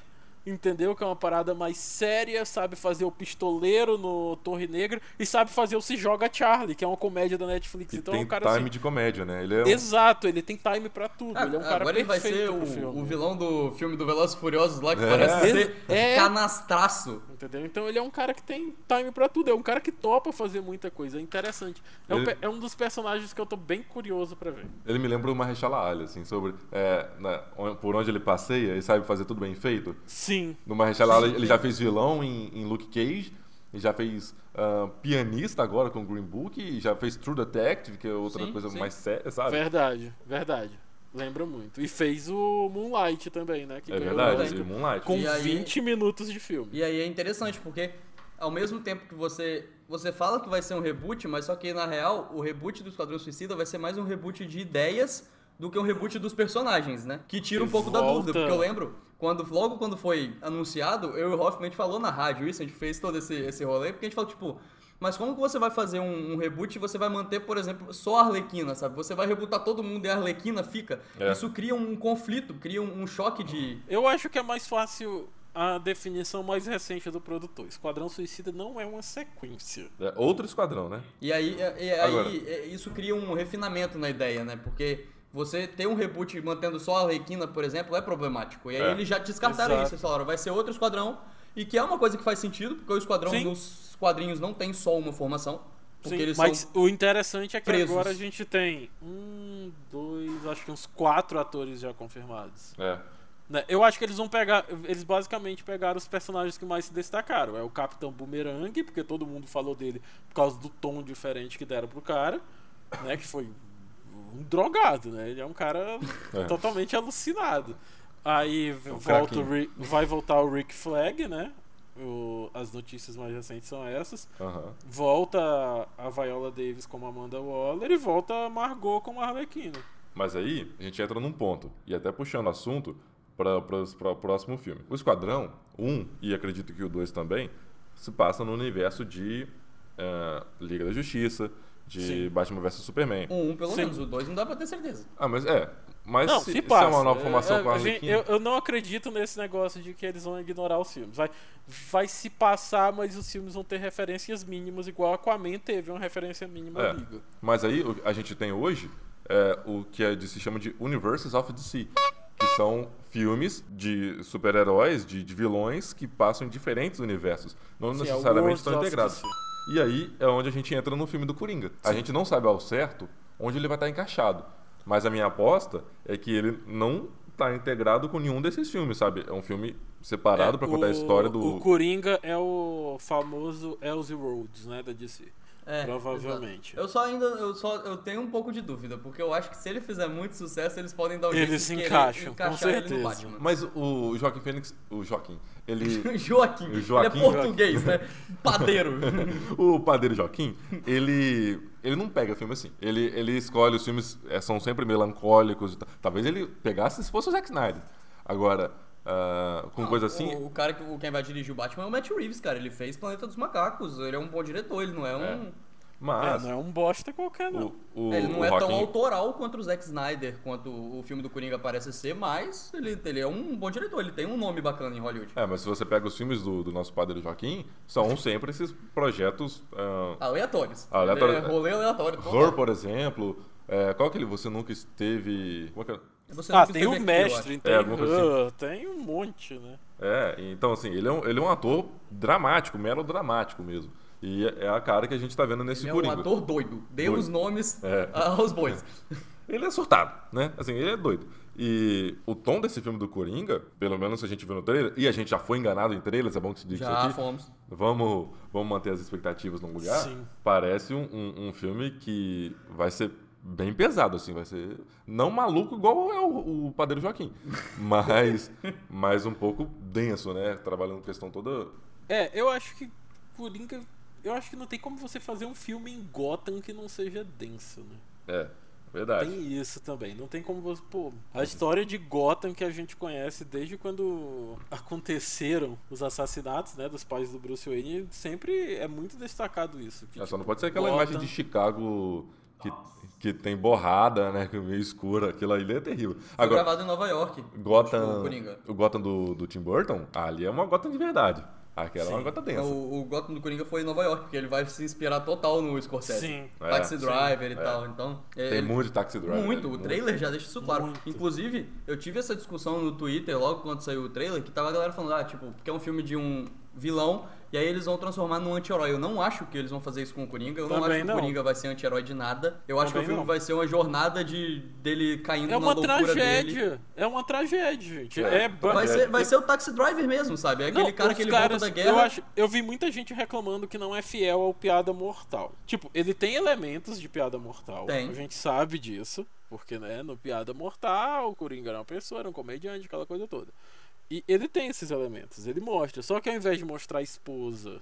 entendeu? Que é uma parada mais séria, sabe fazer o pistoleiro no Torre Negra e sabe fazer o Se Joga Charlie, que é uma comédia da Netflix. E então tem é um cara time assim, de comédia, né? Ele é um- Exato, ele tem time pra tudo. Ah, ele é um cara agora ele vai ser pro o, filme. o vilão do filme do Velozes e Furiosos lá, que É. parece ser É. canastraço. Entendeu? Então ele é um cara que tem time pra tudo, é um cara que topa fazer muita coisa, é interessante. É, um, Ele- pe- é um dos personagens que eu tô bem curioso pra ver. Ele me lembra o Marechal Ali, assim, sobre é, na- por onde ele passeia e sabe fazer tudo bem feito. Sim, No Marechal Ali, ele já fez vilão em, em Luke Cage, e já fez ah, pianista agora com Green Book, e já fez True Detective, que é outra Sim, coisa sim. mais séria, sabe? verdade, verdade. Lembra muito. E fez o Moonlight também, né? Que É verdade, o- Moonlight. Com E aí- 20 minutos de filme. E aí é interessante, porque ao mesmo tempo que você você fala que vai ser um reboot, mas só que na real o reboot do Esquadrão Suicida vai ser mais um reboot de ideias do que um reboot dos personagens, né? Que tira um pouco da volta- dúvida, porque eu lembro quando logo quando foi anunciado, eu e o Hoffman a gente falou na rádio isso, a gente fez todo esse esse rolê, porque a gente falou tipo mas como que você vai fazer um, um reboot e você vai manter, por exemplo, só a Arlequina, sabe? Você vai rebootar todo mundo e a Arlequina fica. É. Isso cria um conflito, cria um, um choque de. Eu acho que é mais fácil a definição mais recente do produtor. Esquadrão Suicida não é uma sequência. É outro esquadrão, né? E aí, e aí Agora. é, isso cria um refinamento na ideia, né? Porque você ter um reboot mantendo só a Arlequina, por exemplo, é problemático. E aí É. eles já descartaram Exato. isso. Eles falaram, vai ser outro esquadrão. E que é uma coisa que faz sentido, porque o esquadrão Sim. nos quadrinhos não tem só uma formação. Sim, eles mas são. o interessante é que presos. agora a gente tem um, dois, acho que uns quatro atores já confirmados. É. Né, Eu acho que eles vão pegar. Eles basicamente pegaram os personagens que mais se destacaram. É o Capitão Boomerang, porque todo mundo falou dele por causa do tom diferente que deram pro cara, né? Que foi um drogado, né? Ele é um cara É. totalmente alucinado. Aí v- um volta o. Rick- vai voltar o Rick Flag, né? O- as notícias mais recentes são essas. aham. Volta a Viola Davis como Amanda Waller e volta a Margot como Arlequina. Mas aí a gente entra num ponto, e até puxando assunto para o próximo filme. O Esquadrão 1, e acredito que o 2 também, se passa no universo de eh, Liga da Justiça, de Sim. Batman vs Superman. Um, um pelo Sim. menos, o dois não dá pra ter certeza. Ah, mas é. Mas Não, se, se, se é uma nova formação É, com a gente- Arlequina... eu, eu não acredito nesse negócio de que eles vão ignorar os filmes. Vai, vai se passar, mas os filmes vão ter referências mínimas, igual Aquaman teve uma referência mínima É. Liga. Mas aí a gente tem hoje é, o que é de- se chama de Universes of DC, que são filmes de super-heróis, de, de vilões que passam em diferentes universos, não Sim, é necessariamente Worlds estão integrados. E aí é onde a gente entra no filme do Coringa. A gente não sabe ao certo onde ele vai estar encaixado, mas a minha aposta é que ele não está integrado com nenhum desses filmes, sabe? É um filme separado É, para contar a o- história do O Coringa é o famoso Elsie Rhodes, né, da DC. É, Provavelmente. exato. Eu só ainda, eu só eu tenho um pouco de dúvida, porque eu acho que se ele fizer muito sucesso, eles podem dar o jeito Eles querer encaixam, com certeza. Mas o Joaquim Fênix, o Joaquim, ele *laughs* Joaquim, O Joaquim. ele é português, né? Padeiro. *laughs* o padeiro Joaquim, ele ele não pega filme assim. Ele, ele escolhe os filmes, é, são sempre melancólicos. e tal. Talvez ele pegasse se fosse o Zack Snyder. Agora, ah, com coisa assim. O, o cara que o- quem vai dirigir o Batman é o Matt Reeves, cara. Ele fez Planeta dos Macacos. Ele é um bom diretor, ele não é um. Mas É, não é um bosta qualquer, não. o, o, ele não é tão Joaquim- autoral quanto o Zack Snyder, quanto o filme do Coringa parece ser, mas ele, ele é um bom diretor, ele tem um nome bacana em Hollywood. É, mas se você pega os filmes do, do nosso padre Joaquim, são *laughs* sempre esses projetos. ah, Aleatórios. Aleatório. É rolê aleatório. Horror, por exemplo. É, qual que ele você nunca esteve. Como é que é? Você Ah, tem o aqui, mestre, acho. tem, É, coisa assim. Ah, tem um monte, né? É, então assim, ele é um, ele é um ator dramático, melodramático mesmo. E é é a cara que a gente tá vendo nesse Ele é um Coringa. ator doido. Dê Doido. os nomes É. aos bois. Ele é surtado, né? Assim, ele é doido. E o tom desse filme do Coringa, pelo menos a gente viu no trailer, e a gente já foi enganado em trailers, é bom que se diga isso Já aqui. fomos. Vamos, vamos manter as expectativas no lugar. Sim. Parece um, um, um filme que vai ser bem pesado, assim, vai ser não maluco igual é o, o Padeiro Joaquim, *laughs* mas, mas um pouco denso, né? Trabalhando questão toda. É, eu acho que Coringa. Eu acho que não tem como você fazer um filme em Gotham que não seja denso, né? É, verdade. Tem isso também. Não tem como você. Pô, a história de Gotham que a gente conhece desde quando aconteceram os assassinatos, né, dos pais do Bruce Wayne, sempre é muito destacado isso. que, É, só não tipo, pode ser aquela Gotham- imagem de Chicago que, que tem borrada, né? que é Meio escura. Aquilo ali é terrível. Foi Agora, gravado em Nova York. Gotham, o Coringa. o Gotham do, do Tim Burton, ali é uma Gotham de verdade. Aquela é uma Sim. Gotham densa. O, o Gotham do Coringa foi em Nova York, porque ele vai se inspirar total no Scorsese. Sim. É, Taxi sim, Driver e é. tal. Então, é, Tem ele- muito de Taxi Driver. Muito, o trailer já deixa isso claro. Muito. Inclusive, eu tive essa discussão no Twitter logo quando saiu o trailer, que tava a galera falando, ah, tipo, porque é um filme de um vilão, e aí eles vão transformar num anti-herói. Eu não acho que eles vão fazer isso com o Coringa, eu não Também acho que não. o Coringa vai ser anti-herói de nada. Eu acho que o filme não. vai ser uma jornada de dele caindo É na uma loucura dele. tragédia. É uma tragédia, gente. É. É, ba- Vai ser, vai ser o Taxi Driver mesmo, sabe? É aquele Não, cara os que ele caras- volta da guerra. Eu, acho, eu vi muita gente reclamando que não é fiel ao Piada Mortal. Tipo, ele tem elementos de Piada Mortal. Tem. A gente sabe disso. Porque, né, no Piada Mortal, o Coringa era uma pessoa, era um comediante, aquela coisa toda. E ele tem esses elementos, ele mostra. Só que ao invés de mostrar a esposa,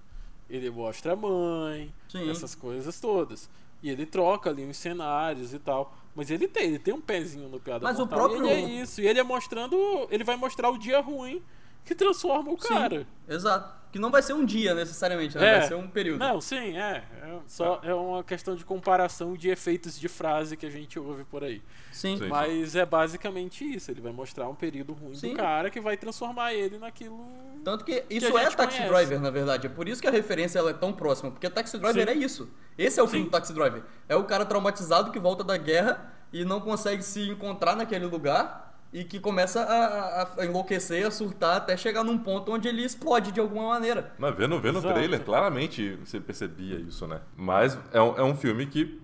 ele mostra a mãe, Sim. essas coisas todas. E ele troca ali uns cenários e tal. Mas ele tem, ele tem um pezinho no Piada Mas o Mortal. próprio- E ele é isso. E ele é mostrando. Ele vai mostrar o dia ruim que transforma o Sim, cara. Exato. Que não vai ser um dia necessariamente, né? É. Vai ser um período. Não, sim, é. é só é uma questão de comparação de efeitos de frase que a gente ouve por aí. Sim. Sim. Mas é basicamente isso. Ele vai mostrar um período ruim Sim. do cara que vai transformar ele naquilo. Tanto que isso a é Taxi conhece. Driver, na verdade. É por isso que a referência ela é tão próxima. Porque Taxi Driver Sim. é isso. Esse é o filme do Taxi Driver. É o cara traumatizado que volta da guerra e não consegue se encontrar naquele lugar e que começa a, a- a enlouquecer, a surtar, até chegar num ponto onde ele explode de alguma maneira. Mas vendo, vendo o trailer, claramente você percebia isso, né? Mas é um, é um filme que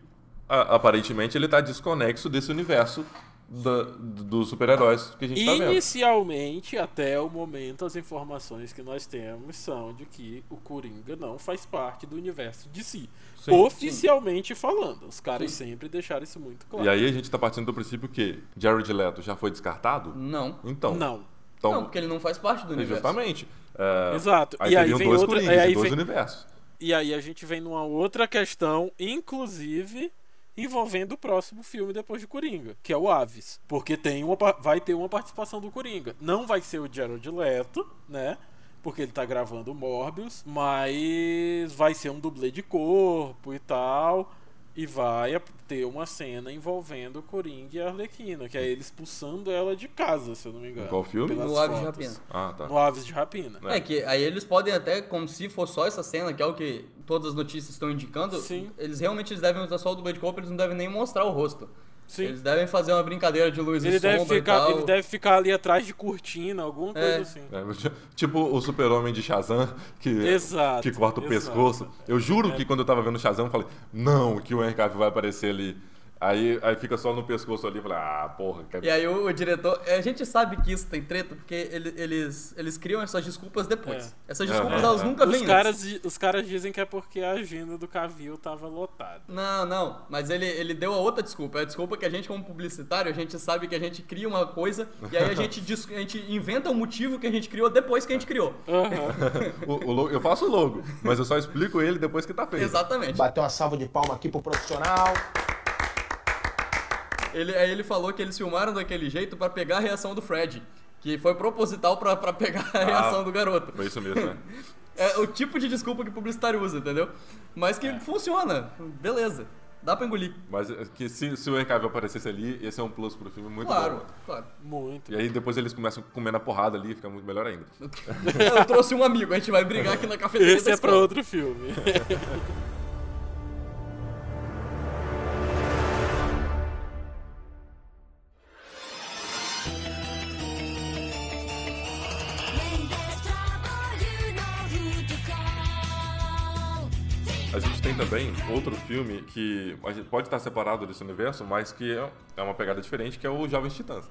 a- aparentemente ele tá desconexo desse universo dos super-heróis que a gente tá vendo. Inicialmente, até o momento, as informações que nós temos são de que o Coringa não faz parte do universo de si. Sim. Oficialmente falando. Os caras sempre deixaram isso muito claro. E aí a gente tá partindo do princípio que Jared Leto já foi descartado? Não. Então. Não. Então, não, porque ele não faz parte do universo. justamente. É, Exato. Aí E aí vem dois outra- Coringas e aí dois vem- universos. E aí a gente vem numa outra questão, inclusive envolvendo o próximo filme depois de Coringa, que é o Aves, porque tem uma vai ter uma participação do Coringa. Não vai ser o Jared Leto, né? Porque ele tá gravando Morbius, mas vai ser um dublê de corpo e tal. E vai ter uma cena envolvendo o Coringa e a Arlequina, que é ele expulsando ela de casa, se eu não me engano. Qual filme? No Aves de. Rapina. Ah, tá. No Aves de Rapina. É que aí eles podem até, como se fosse só essa cena, que é o que todas as notícias estão indicando, Sim. eles realmente eles devem usar só o dublê de corpo, eles não devem nem mostrar o rosto. Sim. Eles devem fazer uma brincadeira de luz Ele e deve, sombra e ficar, tal. ele deve ficar ali atrás de cortina, alguma coisa É. assim. É, tipo o super-homem de Shazam, que, Exato, que corta o exato. pescoço. Eu juro É. que quando eu tava vendo Shazam, eu falei, não, que o Henry Cavill vai aparecer ali. Aí, aí fica só no pescoço ali, eu falei, ah, porra. Que... E aí o, o diretor, a gente sabe que isso tem treta, porque ele- eles, eles criam essas desculpas depois. Essas desculpas É, elas é. nunca Os vêm caras, antes. os caras dizem que é porque a agenda do Cavil tava lotada. Não, não, mas ele, ele deu a outra desculpa. É a desculpa que a gente, como publicitário, a gente sabe que a gente cria uma coisa e aí a gente, *laughs* a gente inventa um motivo que a gente criou depois que a gente criou. Aham. O- o logo- eu faço o logo, mas eu só explico ele depois que tá feito. Exatamente. Bater uma salva de palma aqui pro profissional. Ele, aí ele falou que eles filmaram daquele jeito pra pegar a reação do Fred. Que foi proposital pra, pra pegar a reação do garoto. Foi isso mesmo, né? *laughs* É o tipo de desculpa que o publicitário usa, entendeu? Mas que funciona. Beleza. Dá pra engolir. Mas é que se, se o Henry aparecesse ali, esse é um plus pro filme muito Claro, bom. claro. Muito. E aí depois eles começam a comer na porrada ali, fica muito melhor ainda. *laughs* Eu trouxe um amigo, a gente vai brigar aqui na cafeteria Esse da é pra outro filme. *laughs* A gente tem também outro filme que pode estar separado desse universo, mas que é, é uma pegada diferente, que é o Jovens Titãs.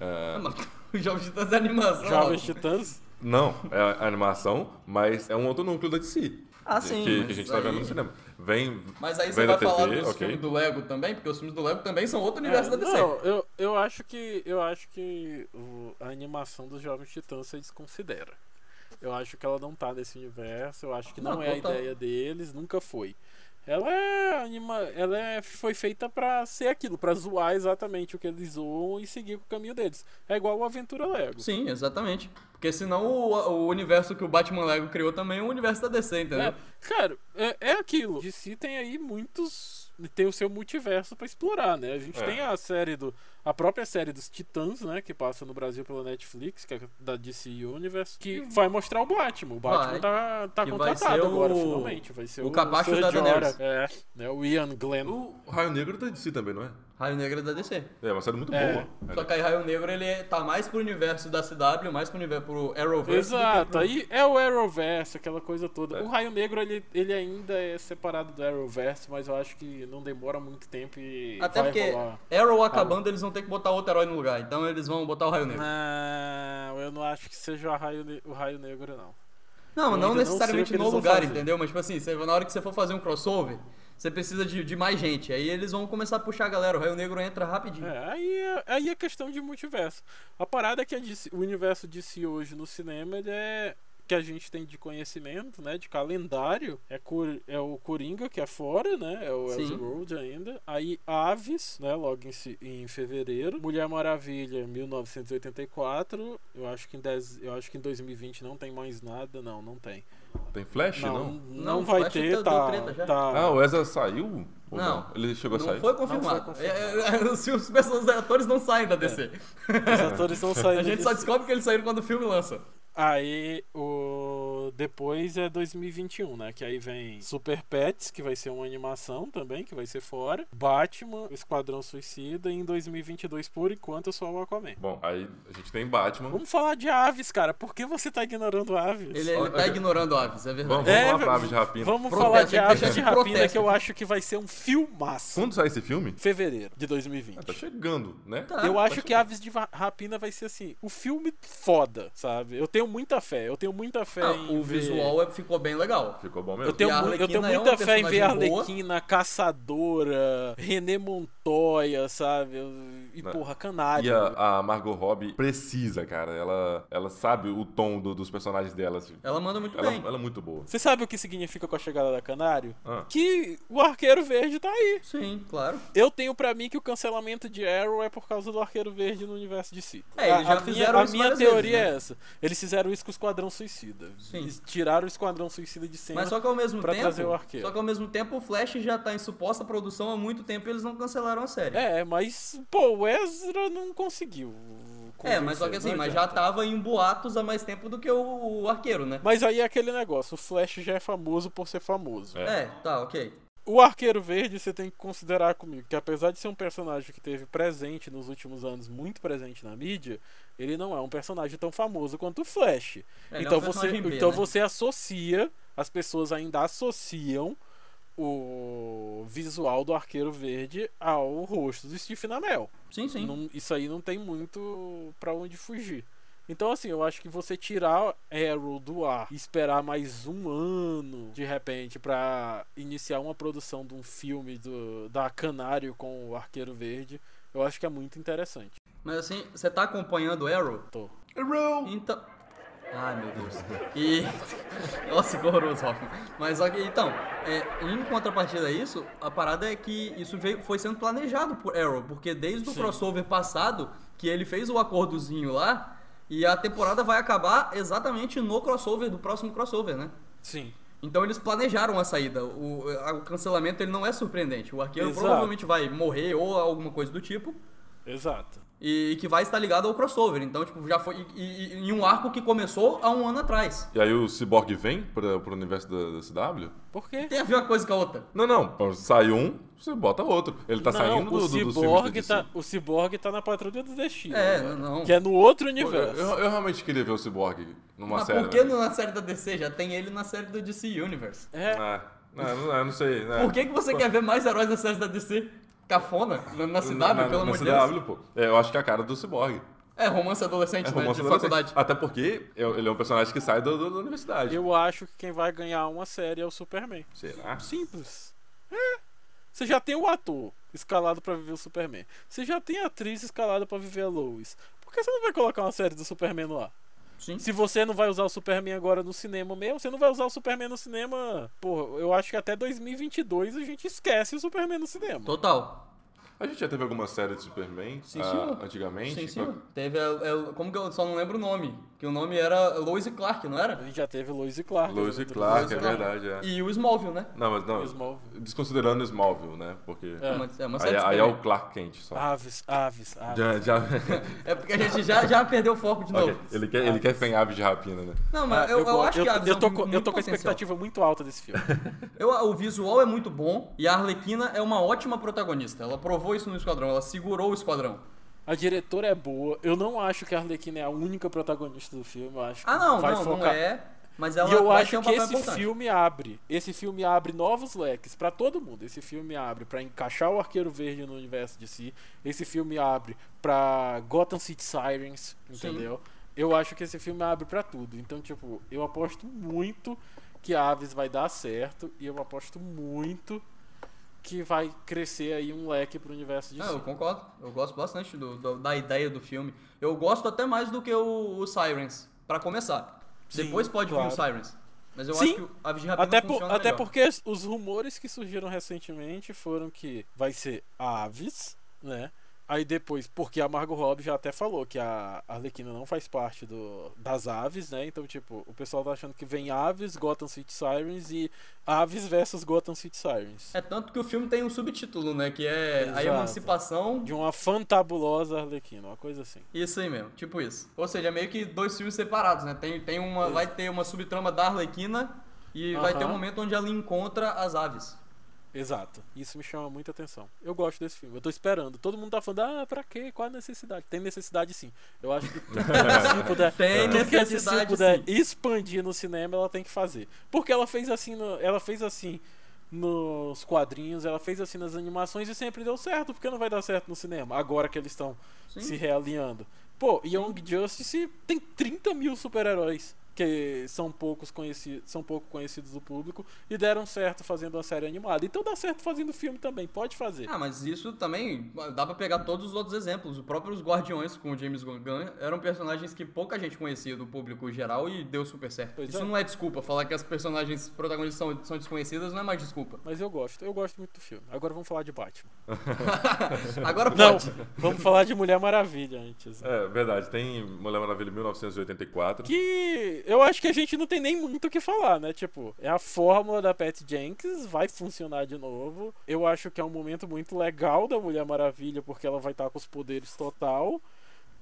É, Ah, mas *laughs* O Jovem Titãs é animação. Jovens Titãs. Não, é a animação, mas é um outro núcleo da DC. Ah, que- sim, Que, que a gente tá aí- vendo no cinema. Vem. Mas aí você vai falar TV, dos ok. filmes do Lego também, porque os filmes do Lego também são outro universo É, da DC. Não, eu, eu acho que eu acho que o- a animação dos Jovens Titãs se desconsidera. Eu acho que ela não tá nesse universo, eu acho que não, Não, é a total. ideia deles, nunca foi. Ela é anima, ela é, foi feita pra ser aquilo, pra zoar exatamente o que eles zoam e seguir o caminho deles. É igual o Aventura Lego. Sim, exatamente. Porque senão o, o universo que o Batman Lego criou também é o universo da DC, entendeu? É, cara, é, é aquilo. DC tem aí muitos. Tem o seu multiverso pra explorar, né? A gente É. tem a série do. A própria série dos Titãs, né? Que passa no Brasil pela Netflix, que é da DC Universe, que vai mostrar o Batman. O Batman Vai. tá, tá Que contratado ser agora, o- finalmente. Vai ser o o, capacho da Daenerys. É, né? O Ian Glenn. O Raio Negro da DC também, não é? Raio Negro é da DC. É uma série muito É. boa. Só que aí Raio Negro ele tá mais pro universo da CW, mais pro universo pro Arrowverse. Exato, pro- aí é o Arrowverse, aquela coisa toda. É. O Raio Negro, ele, ele ainda é separado do Arrowverse, mas eu acho que não demora muito tempo e Até vai porque rolar. Arrow acabando, eles vão ter que botar outro herói no lugar. Então eles vão botar o Raio Negro. Não, eu não acho que seja o Raio, Ne- o raio Negro, não. Não, Eu não não necessariamente sei o que no lugar, entendeu? Mas tipo assim, você- na hora que você for fazer um crossover, você precisa de, de mais gente. Aí eles vão começar a puxar a galera. O Raio Negro entra rapidinho. É, aí, é- aí é questão de multiverso. A parada é que DC o universo DC hoje no cinema, ele é que a gente tem de conhecimento, né, de calendário, é, Cor- é o Coringa, que é fora, né, é o. Elseworld ainda. Aí Aves, né, logo em, em fevereiro. Mulher Maravilha, 1984. Eu acho que em eu acho que em 2020 não tem mais nada, não, não tem. Tem Flash, Não, não? não, Não, vai Flash ter, deu- tá, tá- Ah, o Ezra saiu? Ou Não. Ele chegou a Não sair? foi Não foi confirmado. confirmado. É, é, os, os atores não saem *laughs* da DC. Os atores não saem A gente só descobre que eles saíram quando o filme lança. Aí o depois é 2021, né? Que aí vem Super Pets, que vai ser uma animação também, que vai ser fora. Batman, Esquadrão Suicida e em 2022 por enquanto só o Aquaman. Bom, aí a gente tem Batman. Vamos falar de aves, cara. Por que você tá ignorando aves? Ele, ele tá ignorando aves, é verdade. Vamos, É, vamos lá pra v- Aves de Rapina. Vamos Protesto, falar de aves de rapina que eu acho que vai ser um filmaço. Quando sai esse filme? Fevereiro de 2020. Ah, tá chegando, né? Tá. eu acho que Aves de Rapina vai ser assim, o filme foda, sabe? Eu tenho muita fé, eu tenho muita fé Ah, em o ver- visual é- ficou bem legal. Ficou bom Eu mesmo. tenho, E a mu- eu tenho Arlequina é muita uma fé em ver a personagem boa. Arlequina, Caçadora, René Montoya, sabe? E Não. porra, Canário. E a, a Margot Robbie precisa, cara. Ela, ela sabe o tom do- dos personagens dela. assim. Ela manda muito Ela, bem. ela é muito boa. Você sabe o que significa com a chegada da Canário? Ah. Que o Arqueiro Verde tá aí. Sim, claro. Eu tenho pra mim que o cancelamento de Arrow é por causa do Arqueiro Verde no universo de si. É, eles a, já a minha, fizeram a isso minha teoria vezes, né? é essa. Eles fizeram isso com o Esquadrão Suicida. Sim. Eles tiraram o Esquadrão Suicida de cena. Mas só que ao mesmo pra tempo. trazer o arqueiro. Só que ao mesmo tempo o Flash já tá em suposta produção há muito tempo e eles não cancelaram a série. É, mas, pô, o Ezra não conseguiu. É, mas só que assim, mas já tava em boatos há mais tempo do que o, o arqueiro, né? Mas aí é aquele negócio, o Flash já é famoso por ser famoso. É. É, tá, ok. O Arqueiro Verde você tem que considerar comigo que apesar de ser um personagem que teve presente nos últimos anos, muito presente na mídia, ele não é um personagem tão famoso quanto o Flash. É, ele é então um você, personagem B, então né? você associa, as pessoas ainda associam o visual do Arqueiro Verde ao rosto do Stephen Amell. Sim, sim. Não- isso aí não tem muito pra onde fugir. Então, assim, eu acho que você tirar Arrow do ar e esperar mais um ano, de repente, pra iniciar uma produção de um filme do, da Canário com o Arqueiro Verde, eu acho que é muito interessante. Mas assim, você tá acompanhando Arrow? Tô. Então. Ai meu Deus. E. *laughs* Nossa, que horroroso, Hoffman. Mas ok, então, é, em contrapartida a isso, a parada é que isso veio, foi sendo planejado por Arrow, porque desde o Sim. crossover passado, que ele fez o acordozinho lá, e a temporada vai acabar exatamente no crossover, do próximo crossover, né? Sim. Então eles planejaram a saída. O, o cancelamento ele não é surpreendente. O arqueiro Exato. provavelmente vai morrer ou alguma coisa do tipo. Exato. E que vai estar ligado ao crossover. Então, tipo, já foi. E, e- e em um arco que começou há um ano atrás. E aí o Cyborg vem pra, pro universo da, da CW? Por quê? Tem a ver uma coisa com a outra. Não, não. Sai um, você bota outro. Ele tá não, saindo o do, do, da Cyborg DC. tá, o Cyborg tá na Patrulha do Destino. É, agora, não. Que é no outro Pô, Eu, universo. eu- eu realmente queria ver o Cyborg numa Mas série. por que né? na série da DC? Já tem ele na série do DC Universe. É, Ah, não, não, eu não sei. né? Por que, que você quer ver mais heróis na série da DC? Cafona? Na, na CW, Na- na- pelo na amor de Deus. CW, pô. É, eu acho que é a cara do Cyborg. É, romance adolescente, É né? romance De adolescente. faculdade. Até porque ele é um personagem que sai do- do- da universidade. Eu acho que quem vai ganhar uma série é o Superman. Será? Simples. É. Você já tem o ator escalado pra viver o Superman. Você já tem a atriz escalada pra viver a Lois. Por que você não vai colocar uma série do Superman no ar? Sim. Se você não vai usar o Superman agora no cinema mesmo, você não vai usar o Superman no cinema. Pô, eu acho que até 2022 a gente esquece o Superman no cinema. Total. A gente já teve alguma série de Superman Sim, ah, antigamente? Sim, sim. Teve. a- a- como que eu só não lembro o nome? Que o nome era Lois e Clark, não A era? gente já teve Lois e Clark. Lois e né? Clark, Lois e é Clark. verdade, é. E o Smallville, né? Não, mas não. Smallville. Desconsiderando Smallville, né? Porque. É. É uma, é uma Aí, série de aí é o. Clark Kent só. Aves, aves, aves. Já, já... *laughs* É porque a gente já, já perdeu o foco de novo. Ok, Ele quer, ele quer ficar em aves de rapina, né? Não, mas Ah, eu, eu go- acho que a eu, tô, com- eu tô com a expectativa muito alta desse filme. *laughs* Eu, o visual é muito bom e a Arlequina é uma ótima protagonista. Ela provou isso no Esquadrão, ela segurou o Esquadrão. A diretora é boa. Eu não acho que a Arlequina é a única protagonista do filme. Eu acho Ah, não, vai não, focar... não é. Mas ela E eu acho um que esse importante. filme abre, esse filme abre novos leques pra todo mundo. Esse filme abre pra encaixar o Arqueiro Verde no universo de si. Esse filme abre pra Gotham City Sirens, entendeu? Eu acho que esse filme abre pra tudo. Então, tipo, eu aposto muito que a Aves vai dar certo e eu aposto muito que vai crescer aí um leque pro universo de si. eu concordo. Eu gosto bastante do- do- da ideia do filme. Eu gosto até mais do que o, o Sirens, pra começar. Sim, Depois pode vir claro. o Sirens. Mas eu Sim. acho que de Rapina Até, por- até melhor. porque os rumores que surgiram recentemente foram que vai ser Aves, né? Aí depois, porque a Margot Robbie já até falou que a Arlequina não faz parte do, das aves, né? Então, tipo, o pessoal tá achando que vem Aves, Gotham City Sirens e Aves versus Gotham City Sirens. É tanto que o filme tem um subtítulo, né? Que é a Exato. emancipação. De uma fantabulosa Arlequina, uma coisa assim. Isso aí mesmo, tipo isso. Ou seja, é meio que dois filmes separados, né? Tem, tem uma, vai ter uma subtrama da Arlequina e vai ter um momento onde ela encontra as aves. Exato. Isso me chama muita atenção. Eu gosto desse filme. Eu tô esperando. Todo mundo tá falando, ah, pra quê? Qual a necessidade? Tem necessidade sim. Eu acho que tudo que *laughs* puder, Tem tudo que a DC puder sim. expandir no cinema, ela tem que fazer. Porque ela fez assim, no- ela fez assim nos quadrinhos, ela fez assim nas animações e sempre deu certo. Por que não vai dar certo no cinema? Agora que eles estão se realinhando. Pô, Young Justice tem 30 mil super-heróis que são poucos conhecidos, são pouco conhecidos do público e deram certo fazendo uma série animada. Então dá certo fazendo filme também, pode fazer. Ah, mas isso também dá pra pegar todos os outros exemplos. Os próprios Guardiões com o James Gunn eram personagens que pouca gente conhecia do público geral e deu super certo. Pois isso é. não é desculpa. Falar que as personagens protagonistas são, são desconhecidas não é mais desculpa. Mas eu gosto, eu gosto muito do filme. Agora vamos falar de Batman. *laughs* Agora Não, pode. vamos falar de Mulher Maravilha antes. É, verdade. Tem Mulher Maravilha 1984. Que eu acho que a gente não tem nem muito o que falar, né? Tipo, é a fórmula da Pat Jenkins, vai funcionar de novo. Eu acho que é um momento muito legal da Mulher Maravilha, porque ela vai estar com os poderes total.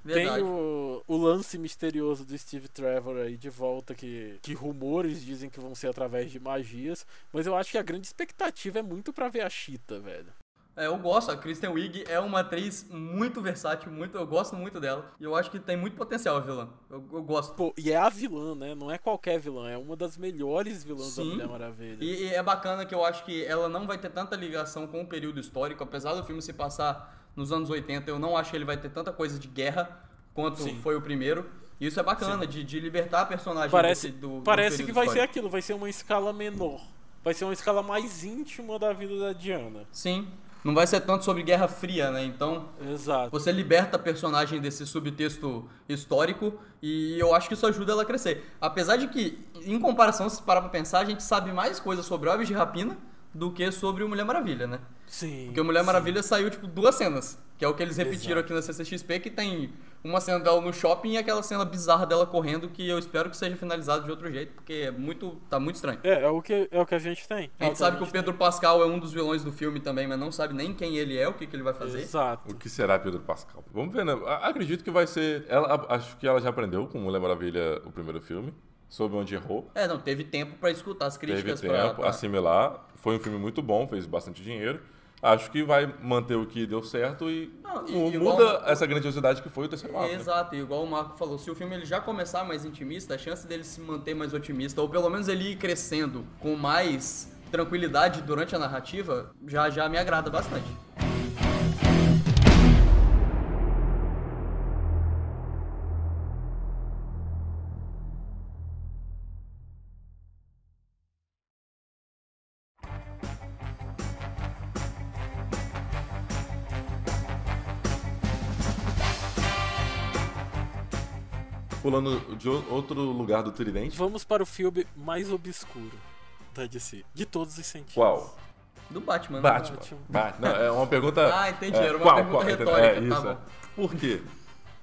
Verdade. Tem o, o lance misterioso do Steve Trevor aí de volta, que, que rumores dizem que vão ser através de magias. Mas eu acho que a grande expectativa é muito pra ver a Cheetah, velho. É, eu gosto. A Kristen Wiig é uma atriz muito versátil, muito, eu gosto muito dela. E eu acho que tem muito potencial a vilã. Eu, eu gosto. Pô, e é a vilã, né? Não é qualquer vilã, é uma das melhores vilãs da Sim. Mulher Maravilha. E, e é bacana que eu acho que ela não vai ter tanta ligação com o período histórico, apesar do filme se passar nos anos 80, eu não acho que ele vai ter tanta coisa de guerra quanto Sim. foi o primeiro. E isso é bacana, de, de libertar a personagem Parece, desse- do, do parece período que vai ser histórico. aquilo, vai ser uma escala menor. Vai ser uma escala mais íntima da vida da Diana. Sim. Não vai ser tanto sobre Guerra Fria, né? Então, Exato. você liberta a personagem desse subtexto histórico e eu acho que isso ajuda ela a crescer. Apesar de que, em comparação, se parar pra pensar, a gente sabe mais coisas sobre Aves de Rapina do que sobre o Mulher Maravilha, né? Sim. Porque o Mulher sim. Maravilha saiu, tipo, duas cenas. Que é o que eles repetiram Exato. aqui na CCXP, que tem uma cena dela no shopping e aquela cena bizarra dela correndo, que eu espero que seja finalizado de outro jeito, porque é muito. tá muito estranho. É, é o que, é o que a gente tem. A gente sabe que o Pedro Pascal é um dos vilões do filme também, mas não sabe nem quem ele é, o que, que ele vai tem. fazer. Exato. O que será Pedro Pascal? Vamos ver, né? A- Acredito que vai ser. Ela, a- acho que ela já aprendeu com Mulher Maravilha o primeiro filme. Soube onde errou. É, não, teve tempo pra escutar as Teve críticas tempo, pra, pra... assimilar. Foi um filme muito bom, fez bastante dinheiro. Acho que vai manter o que deu certo e, Não, e- muda essa grandiosidade que foi o terceiro ato. né? Exato, e igual o Marco falou, se o filme ele já começar mais intimista, a chance dele se manter mais otimista, ou pelo menos ele ir crescendo com mais tranquilidade durante a narrativa, já já me agrada bastante. Pulando de outro lugar do tridente. Vamos para o filme mais obscuro da DC. De todos os sentidos. Qual? Do Batman, né? Batman. Batman. Batman. Não, é uma pergunta. *laughs* Ah, entendi, é, era uma qual, pergunta qual, retórica, É, tá isso, bom. é. Por quê?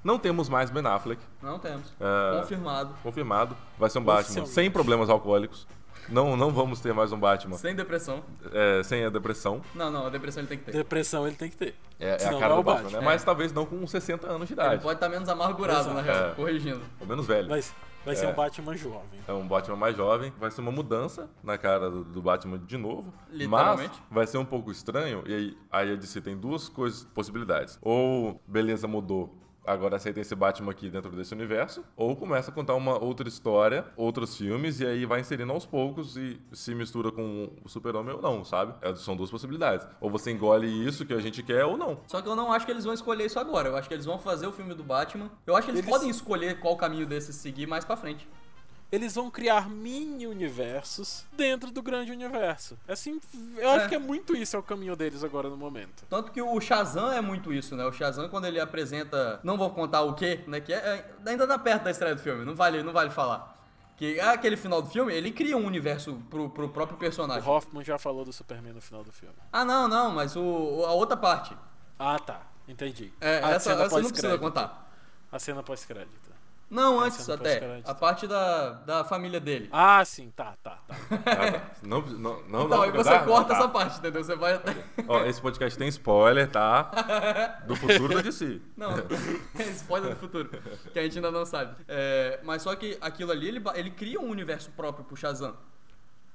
Não temos mais Ben Affleck. Não temos. É. Confirmado. Confirmado. Vai ser um Batman Oficialmente. sem problemas alcoólicos. Não, não vamos ter mais um Batman Sem depressão. é, sem a depressão. Não, não, a depressão ele tem que ter. Depressão ele tem que ter. É, é a cara é do Batman, Batman. né? Mas talvez não com 60 anos de Ele idade. pode estar menos amargurado, Exato. na real, É. corrigindo. Ou menos velho. Vai, vai ser É. um Batman jovem. É um Batman mais jovem. Vai ser uma mudança na cara do, do Batman de novo. Literalmente. Mas vai ser um pouco estranho. E aí, aí a DC tem duas coisas, possibilidades. Ou, beleza, mudou. Agora aceita esse Batman aqui dentro desse universo. Ou começa a contar uma outra história, outros filmes, e aí vai inserindo aos poucos e se mistura com o Super-Homem ou não, sabe? É, são duas possibilidades. Ou você engole isso que a gente quer ou não. Só que eu não acho que eles vão escolher isso agora. Eu acho que eles vão fazer o filme do Batman. Eu acho que eles, Eles- podem escolher qual caminho desses seguir mais pra frente. Eles vão criar mini universos dentro do grande universo. Assim, eu acho É. que é muito isso é o caminho deles agora no momento. Tanto que o Shazam é muito isso, né? O Shazam, quando ele apresenta. Não vou contar o quê, né? Que é, é- ainda tá perto da estreia do filme, não vale, não vale falar. Que é aquele final do filme, ele cria um universo pro, pro próprio O personagem. Hoffman já falou do Superman no final do filme. Ah, não, não, mas o, o- a outra parte. Ah, tá. Entendi. É, A essa, cena essa não precisa contar. A cena pós-crédito. Não, antes até. A parte da, da família dele. Ah, sim, tá, tá, tá. Ah, tá. Não, não, não, Então, não, aí você tá, corta tá. essa parte, entendeu? Você vai até. Ó, esse podcast tem spoiler, tá? *laughs* Do futuro da DC. Não, spoiler do futuro, que a gente ainda não sabe. É, mas só que aquilo ali, ele, ele cria um universo próprio pro Shazam.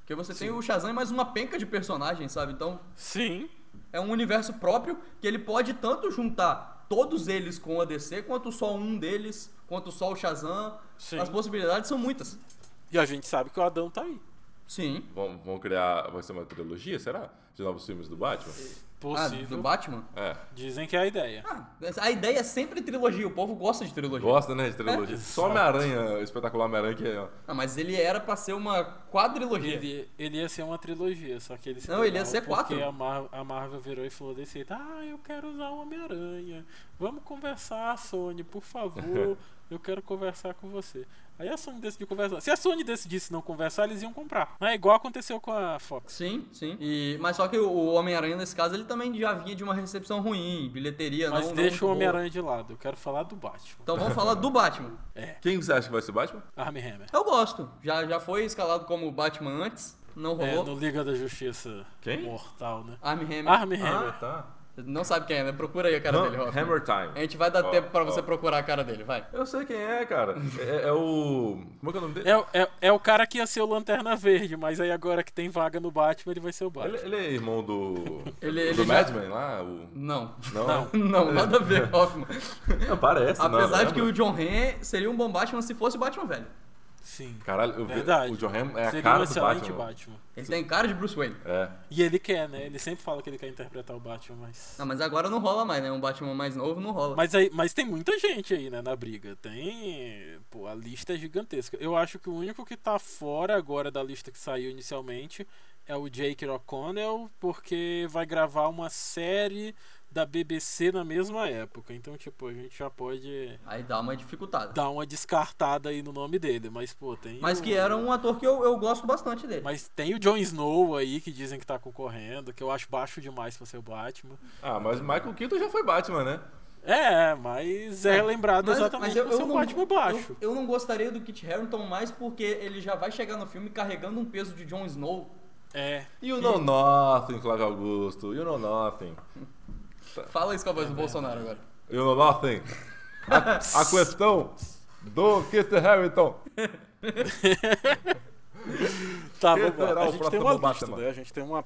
Porque você tem o Shazam e mais uma penca de personagens, sabe? Então, Sim. é um universo próprio que ele pode tanto juntar todos eles com a DC, quanto só um deles, quanto só o Shazam. Sim. As possibilidades são muitas. E a gente sabe que o Adão tá aí. Sim. Vão, vão criar. Vai ser uma trilogia, será? De novos filmes do Batman? Ah, Possível. do Batman? É. Dizem que é a ideia. Ah, a ideia é sempre trilogia, o povo gosta de trilogia. Gosta, né, de trilogia? É. Só Homem-Aranha, espetacular Homem-Aranha, que é. Ah, mas ele era pra ser uma quadrilogia. Ele, ele ia ser uma trilogia, só que ele se Não, ele ia ser quatro. Porque a, Mar- a Marvel virou e falou desse jeito: Ah, eu quero usar o Homem-Aranha. Vamos conversar, Sony, por favor. *laughs* eu quero conversar com você. Aí a Sony decidiu conversar. Se a Sony decidisse não conversar, eles iam comprar. É igual aconteceu com a Fox. Sim, sim. E, mas só que o o Homem-Aranha, nesse caso, ele também já vinha de uma recepção ruim, bilheteria, Mas não não deixa muito o. Homem-Aranha de lado. Eu quero falar do Batman. Então vamos falar do Batman. *laughs* Quem você acha que vai ser Batman? Armie Hammer. Eu gosto. Já, já foi escalado como Batman antes, não É, rolou. no Liga da Justiça Quem? Mortal, né? Armie Hammer. Armie Hammer. tá. Não sabe quem é, né? Procura aí a cara dele, Hoffman. Hammer Time. A gente vai dar Ó, tempo pra ó. você procurar a cara dele, vai. Eu sei quem é, cara. É, é o. Como é que é o nome dele? É, o- é, é o cara que ia ser o Lanterna Verde, mas aí agora que tem vaga no Batman, ele vai ser o Batman. Ele, ele é irmão do. Ele- ele do já- Madman lá? O... Não. Não? Não. *laughs* Não, nada a ver, *laughs* Hoffman. Não, parece. não, Apesar de que lembra? o John Hamm seria um bom Batman se fosse o Batman velho. Sim. Caralho, eu vi- Verdade. o John Hamm é a Seria cara um do excelente Batman. Batman. Ele tem cara de Bruce Wayne. É. E ele quer, né? Ele sempre fala que ele quer interpretar o Batman, mas. Não, mas agora não rola mais, né? Um Batman mais novo não rola. Mas, aí, mas tem muita gente aí, né, na briga. Tem. Pô, a lista é gigantesca. Eu acho que o único que tá fora agora da lista que saiu inicialmente é o Jake O'Connell, porque vai gravar uma série da BBC na mesma época. Então, tipo, a gente já pode Aí dá uma dificultada. dar uma descartada aí no nome dele. Mas, pô, tem. Mas o- que era um ator que eu, eu gosto bastante dele. Mas tem o Jon Snow aí que dizem que tá concorrendo, que eu acho baixo demais pra ser o Batman. Ah, mas Michael Keaton já foi Batman, né? É, mas é lembrado Mas- exatamente mas eu- por eu ser não- Batman baixo. Eu, eu não gostaria do Kit Harington mais porque ele já vai chegar no filme carregando um peso de Jon Snow. É. You know nothing, Flávio Augusto. You know nothing. Fala isso com a voz do Bolsonaro agora. You know nothing. A, a questão do Kit Harington. Tá, vamos lá. A o gente tem próximo uma lista, né? A gente tem uma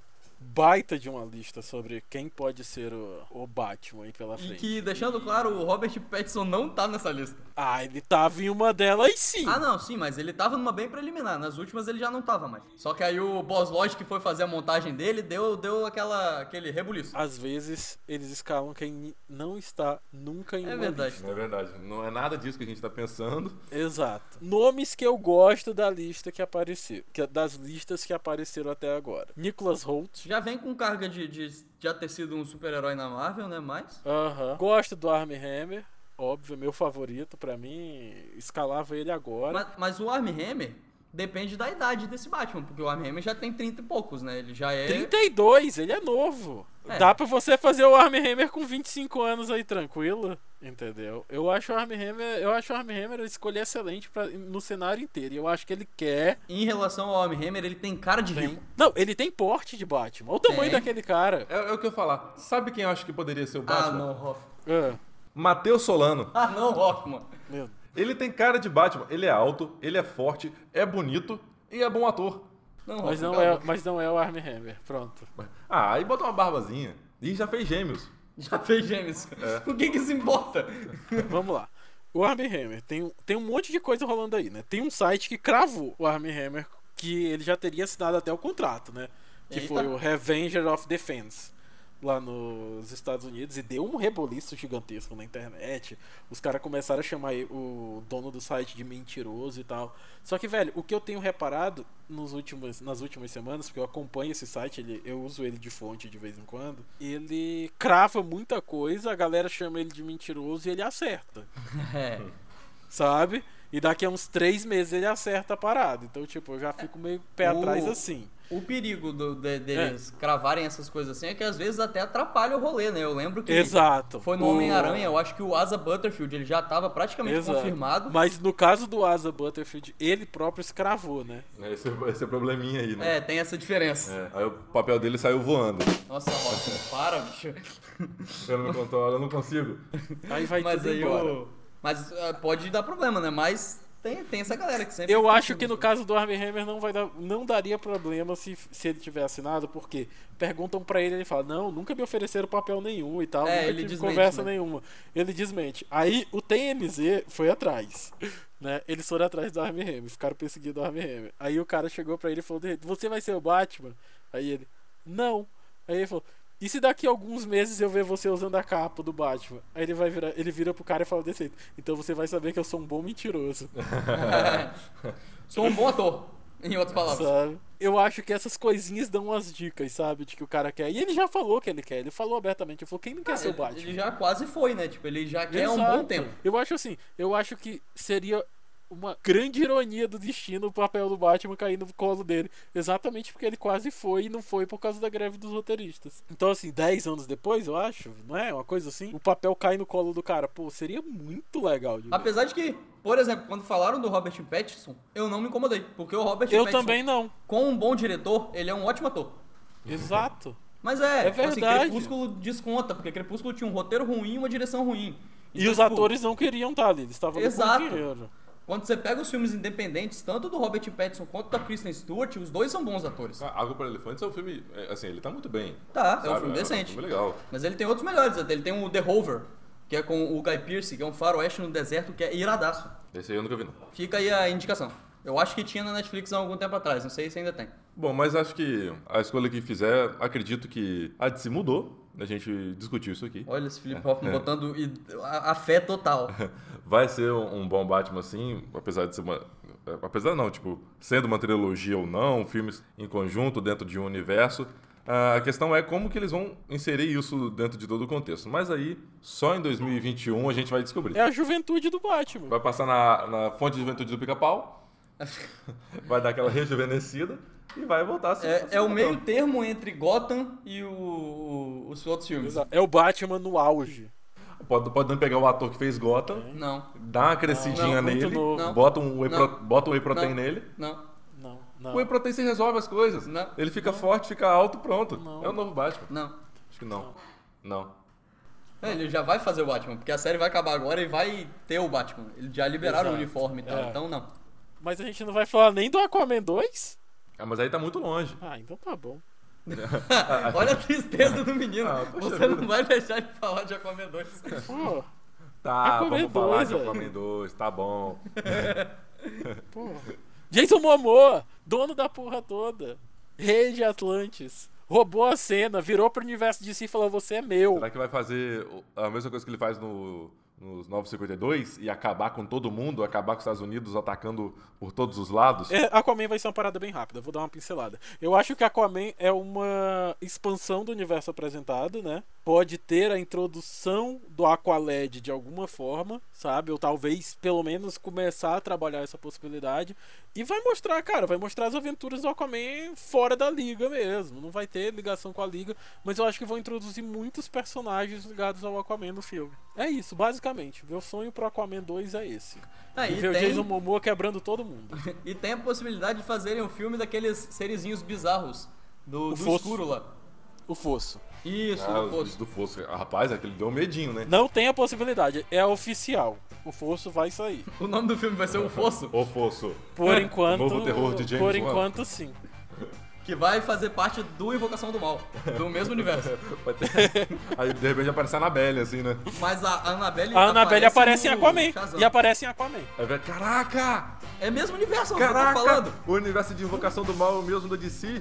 baita de uma lista sobre quem pode ser o, o Batman aí pela E frente. que, deixando claro, o Robert Pattinson não tá nessa lista. Ah, ele tava em uma delas sim. Ah, não, sim, mas ele tava numa bem preliminar. Nas últimas ele já não tava mais. Só que aí o Boss Lodge que foi fazer a montagem dele deu, deu aquela, aquele rebuliço. Às vezes eles escalam quem não está nunca em É uma verdade. lista. Não é verdade. Não é nada disso que a gente tá pensando. Exato. Nomes que eu gosto da lista que apareceu. Que, das listas que apareceram até agora. Nicholas Holt. Já vem com carga de, de já ter sido um super-herói na Marvel, né? Mas. Aham. Gosto do Armie Hammer. óbvio, meu favorito. Pra mim, escalava ele agora. Mas, mas o Armie Hammer depende da idade desse Batman, porque o Armie Hammer já tem 30 e poucos, né? Ele já é. 32, ele é novo. É. Dá pra você fazer o Armie Hammer com 25 anos aí, tranquilo. Entendeu? Eu acho o Armie Hammer, eu acho o Armie Hammer a escolha excelente pra, no cenário inteiro. E eu acho que ele quer. Em relação ao Armie Hammer, ele tem cara de Tem... rico. Não, ele tem porte de Batman. Olha o tamanho Tem. daquele cara. É, é o que eu ia falar. Sabe quem eu acho que poderia ser o Ah, Batman? não, Hoffman. Ah, Matheus Solano. Ah, não, Hoffman. meu. Ele tem cara de Batman. Ele é alto, ele é forte, é bonito e é bom ator. Não, Mas não, é, mas não é o Armie Hammer. Pronto. Ah, aí bota uma barbazinha. E já fez gêmeos. Já fez gêmeos. É. Por que que isso importa? Vamos lá. O Armie Hammer tem, um- tem um monte de coisa rolando aí, né? Tem um site que cravou o Armie Hammer que ele já teria assinado até o contrato, né? Que Eita. foi o Revenger of Defense lá nos Estados Unidos e deu um reboliço gigantesco na internet. Os caras começaram a chamar o dono do site de mentiroso e tal. Só que, velho, o que eu tenho reparado nos últimos, nas últimas semanas, porque eu acompanho esse site, ele, eu uso ele de fonte de vez em quando, ele crava muita coisa, a galera chama ele de mentiroso e ele acerta *laughs* É. sabe? E daqui a uns três meses ele acerta a parada. Então, tipo, eu já fico meio pé O- atrás assim. O perigo do- de- É. deles cravarem essas coisas assim é que às vezes até atrapalha o rolê, né? Eu lembro que Exato. foi no O- Homem-Aranha, eu acho que o Asa Butterfield ele já tava praticamente Exato. confirmado. Mas no caso do Asa Butterfield, ele próprio escravou, né? Esse, esse é probleminha aí, né? É, tem essa diferença. É, Aí o papel dele saiu voando. Nossa, Hoffman, *laughs* para, bicho. Pelo meu controle, eu não consigo. Aí vai Mas tudo aí embora. o... Mas ah, pode dar problema, né? Mas tem, tem essa galera que sempre. Eu acho que no caso do Armie Hammer não, vai dar, não daria problema se, se ele tiver assinado, porque perguntam pra ele, ele fala, não, nunca me ofereceram papel nenhum e tal, É, nunca tive conversa né? nenhuma. Ele desmente. Aí o TMZ foi atrás, *laughs* né? Eles foram atrás do Armie Hammer, ficaram perseguindo o Armie Hammer. Aí o cara chegou pra ele e falou, você vai ser o Batman? Aí ele, não. Aí ele falou, e se daqui a alguns meses eu ver você usando a capa do Batman? Aí ele vai virar, ele vira pro cara e fala desse jeito, então você vai saber que eu sou um bom mentiroso. *laughs* Sou um bom ator, em outras palavras. Sabe? Eu acho que essas coisinhas dão umas dicas, sabe? De que o cara quer. E ele já falou que ele quer. Ele falou abertamente. Ele falou: quem não quer ser o Batman? ele já quase foi, né? Tipo, ele já quer há um Exato. bom tempo. Eu acho assim. Eu acho que seria uma grande ironia do destino o papel do Batman cair no colo dele. Exatamente porque ele quase foi e não foi por causa da greve dos roteiristas. Então, assim, 10 anos depois, eu acho, não é? Uma coisa assim. O papel cai no colo do cara. Pô, seria muito legal de. Apesar de que, por exemplo, quando falaram do Robert Pattinson, eu não me incomodei. Porque o Robert Eu Pattinson, também não. com um bom diretor, ele é um ótimo ator. Exato. Mas é, É tipo assim, verdade. Crepúsculo desconta, porque Crepúsculo tinha um roteiro ruim e uma direção ruim. E Então, os tipo, atores não queriam estar ali. Eles estavam Exato. dinheiro. Quando você pega os filmes independentes, tanto do Robert Pattinson quanto da Kristen Stewart, os dois são bons atores. Ah, Água para Elefantes é um filme. é, Assim, ele tá muito bem. Tá, é um sabe? filme decente. É um filme legal. Mas ele tem outros melhores até. Ele tem o The Rover, que é com o Guy Pearce, que é um faroeste no deserto que é iradaço. Esse aí eu nunca vi, não. Fica aí a indicação. Eu acho que tinha na Netflix há algum tempo atrás, não sei se ainda tem. Bom, mas acho que a escolha que fizer, acredito que a DC mudou. A gente discutiu isso aqui. Olha esse Felipe *laughs* Hoffman botando a, a fé total. *laughs* Vai ser um um bom Batman, sim, apesar de ser uma. é, Apesar não, tipo, sendo uma trilogia ou não, filmes em conjunto dentro de um universo. A questão é como que eles vão inserir isso dentro de todo o contexto. Mas aí, só em 2021 a gente vai descobrir. É a juventude do Batman. Vai passar na, na fonte de juventude do pica-pau, *laughs* vai dar aquela rejuvenescida e vai voltar a ser. É, é o meio termo entre Gotham e o- o- os outros filmes. Exato. É o Batman no auge. Pode, pode não pegar o ator que fez Gotham, Não, dá uma crescidinha Não, nele. Não. bota um whey, pro- bota um whey protein Não. nele. não. Não, O não. whey protein se resolve as coisas. Não. Ele fica forte, fica alto, pronto. Não. É o novo Batman. Não. Acho que não. Não. É, Ele já vai fazer o Batman, porque a série vai acabar agora e vai ter o Batman. Eles já liberaram Exato. o uniforme e tal, É. então não. Mas a gente não vai falar nem do Aquaman 2? Ah, mas aí tá muito longe. Ah, então tá bom. *laughs* Olha a tristeza do menino. Ah, poxa Você vida. não vai deixar de falar de Aquaman 2. Pô, Tá, Aquaman vamos falar 2, de. Aquaman 2, tá bom. *laughs* pô. Jason Momoa, dono da porra toda. Rei de Atlantis. Roubou a cena, virou pro universo de si e falou: Você é meu. Será que vai fazer a mesma coisa que ele faz no, nos 952 e acabar com todo mundo, acabar com os Estados Unidos atacando por todos os lados. É, Aquaman vai ser uma parada bem rápida, vou dar uma pincelada. Eu acho que Aquaman é uma expansão do universo apresentado, né? Pode ter a introdução do Aqualed de alguma forma, sabe? Ou talvez, pelo menos, começar a trabalhar essa possibilidade. E vai mostrar, cara, vai mostrar as aventuras do Aquaman fora da liga mesmo. Não vai ter ligação com a liga, mas eu acho que vão introduzir muitos personagens ligados ao Aquaman no filme. É isso, basicamente. Meu sonho pro Aquaman 2 é esse. Ah, e ver o tem, Jason Momoa quebrando todo mundo. *laughs* e tem a possibilidade de fazerem um filme daqueles serizinhos bizarros do, do Fosso. escuro lá. O Fosso. Isso, Ah, do os Fosso. do Fosso. Rapaz, aquele deu um medinho, né? Não tem a possibilidade, é oficial. O Fosso vai sair. *laughs* O nome do filme vai ser O Fosso, Ô Fosso. Por enquanto. Novo terror de James Por Wan. enquanto, sim. que vai fazer parte do Invocação do Mal, do mesmo universo. *laughs* Aí de repente aparece a Annabelle, assim, né? Mas a Annabelle A Annabelle aparece em no Aquaman. Shazam. E aparece em Aquaman. Vai, caraca! É mesmo universo, que eu tô Caraca! falando. O universo de invocação do mal é o mesmo do DC. *laughs*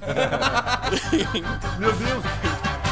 Meu Deus!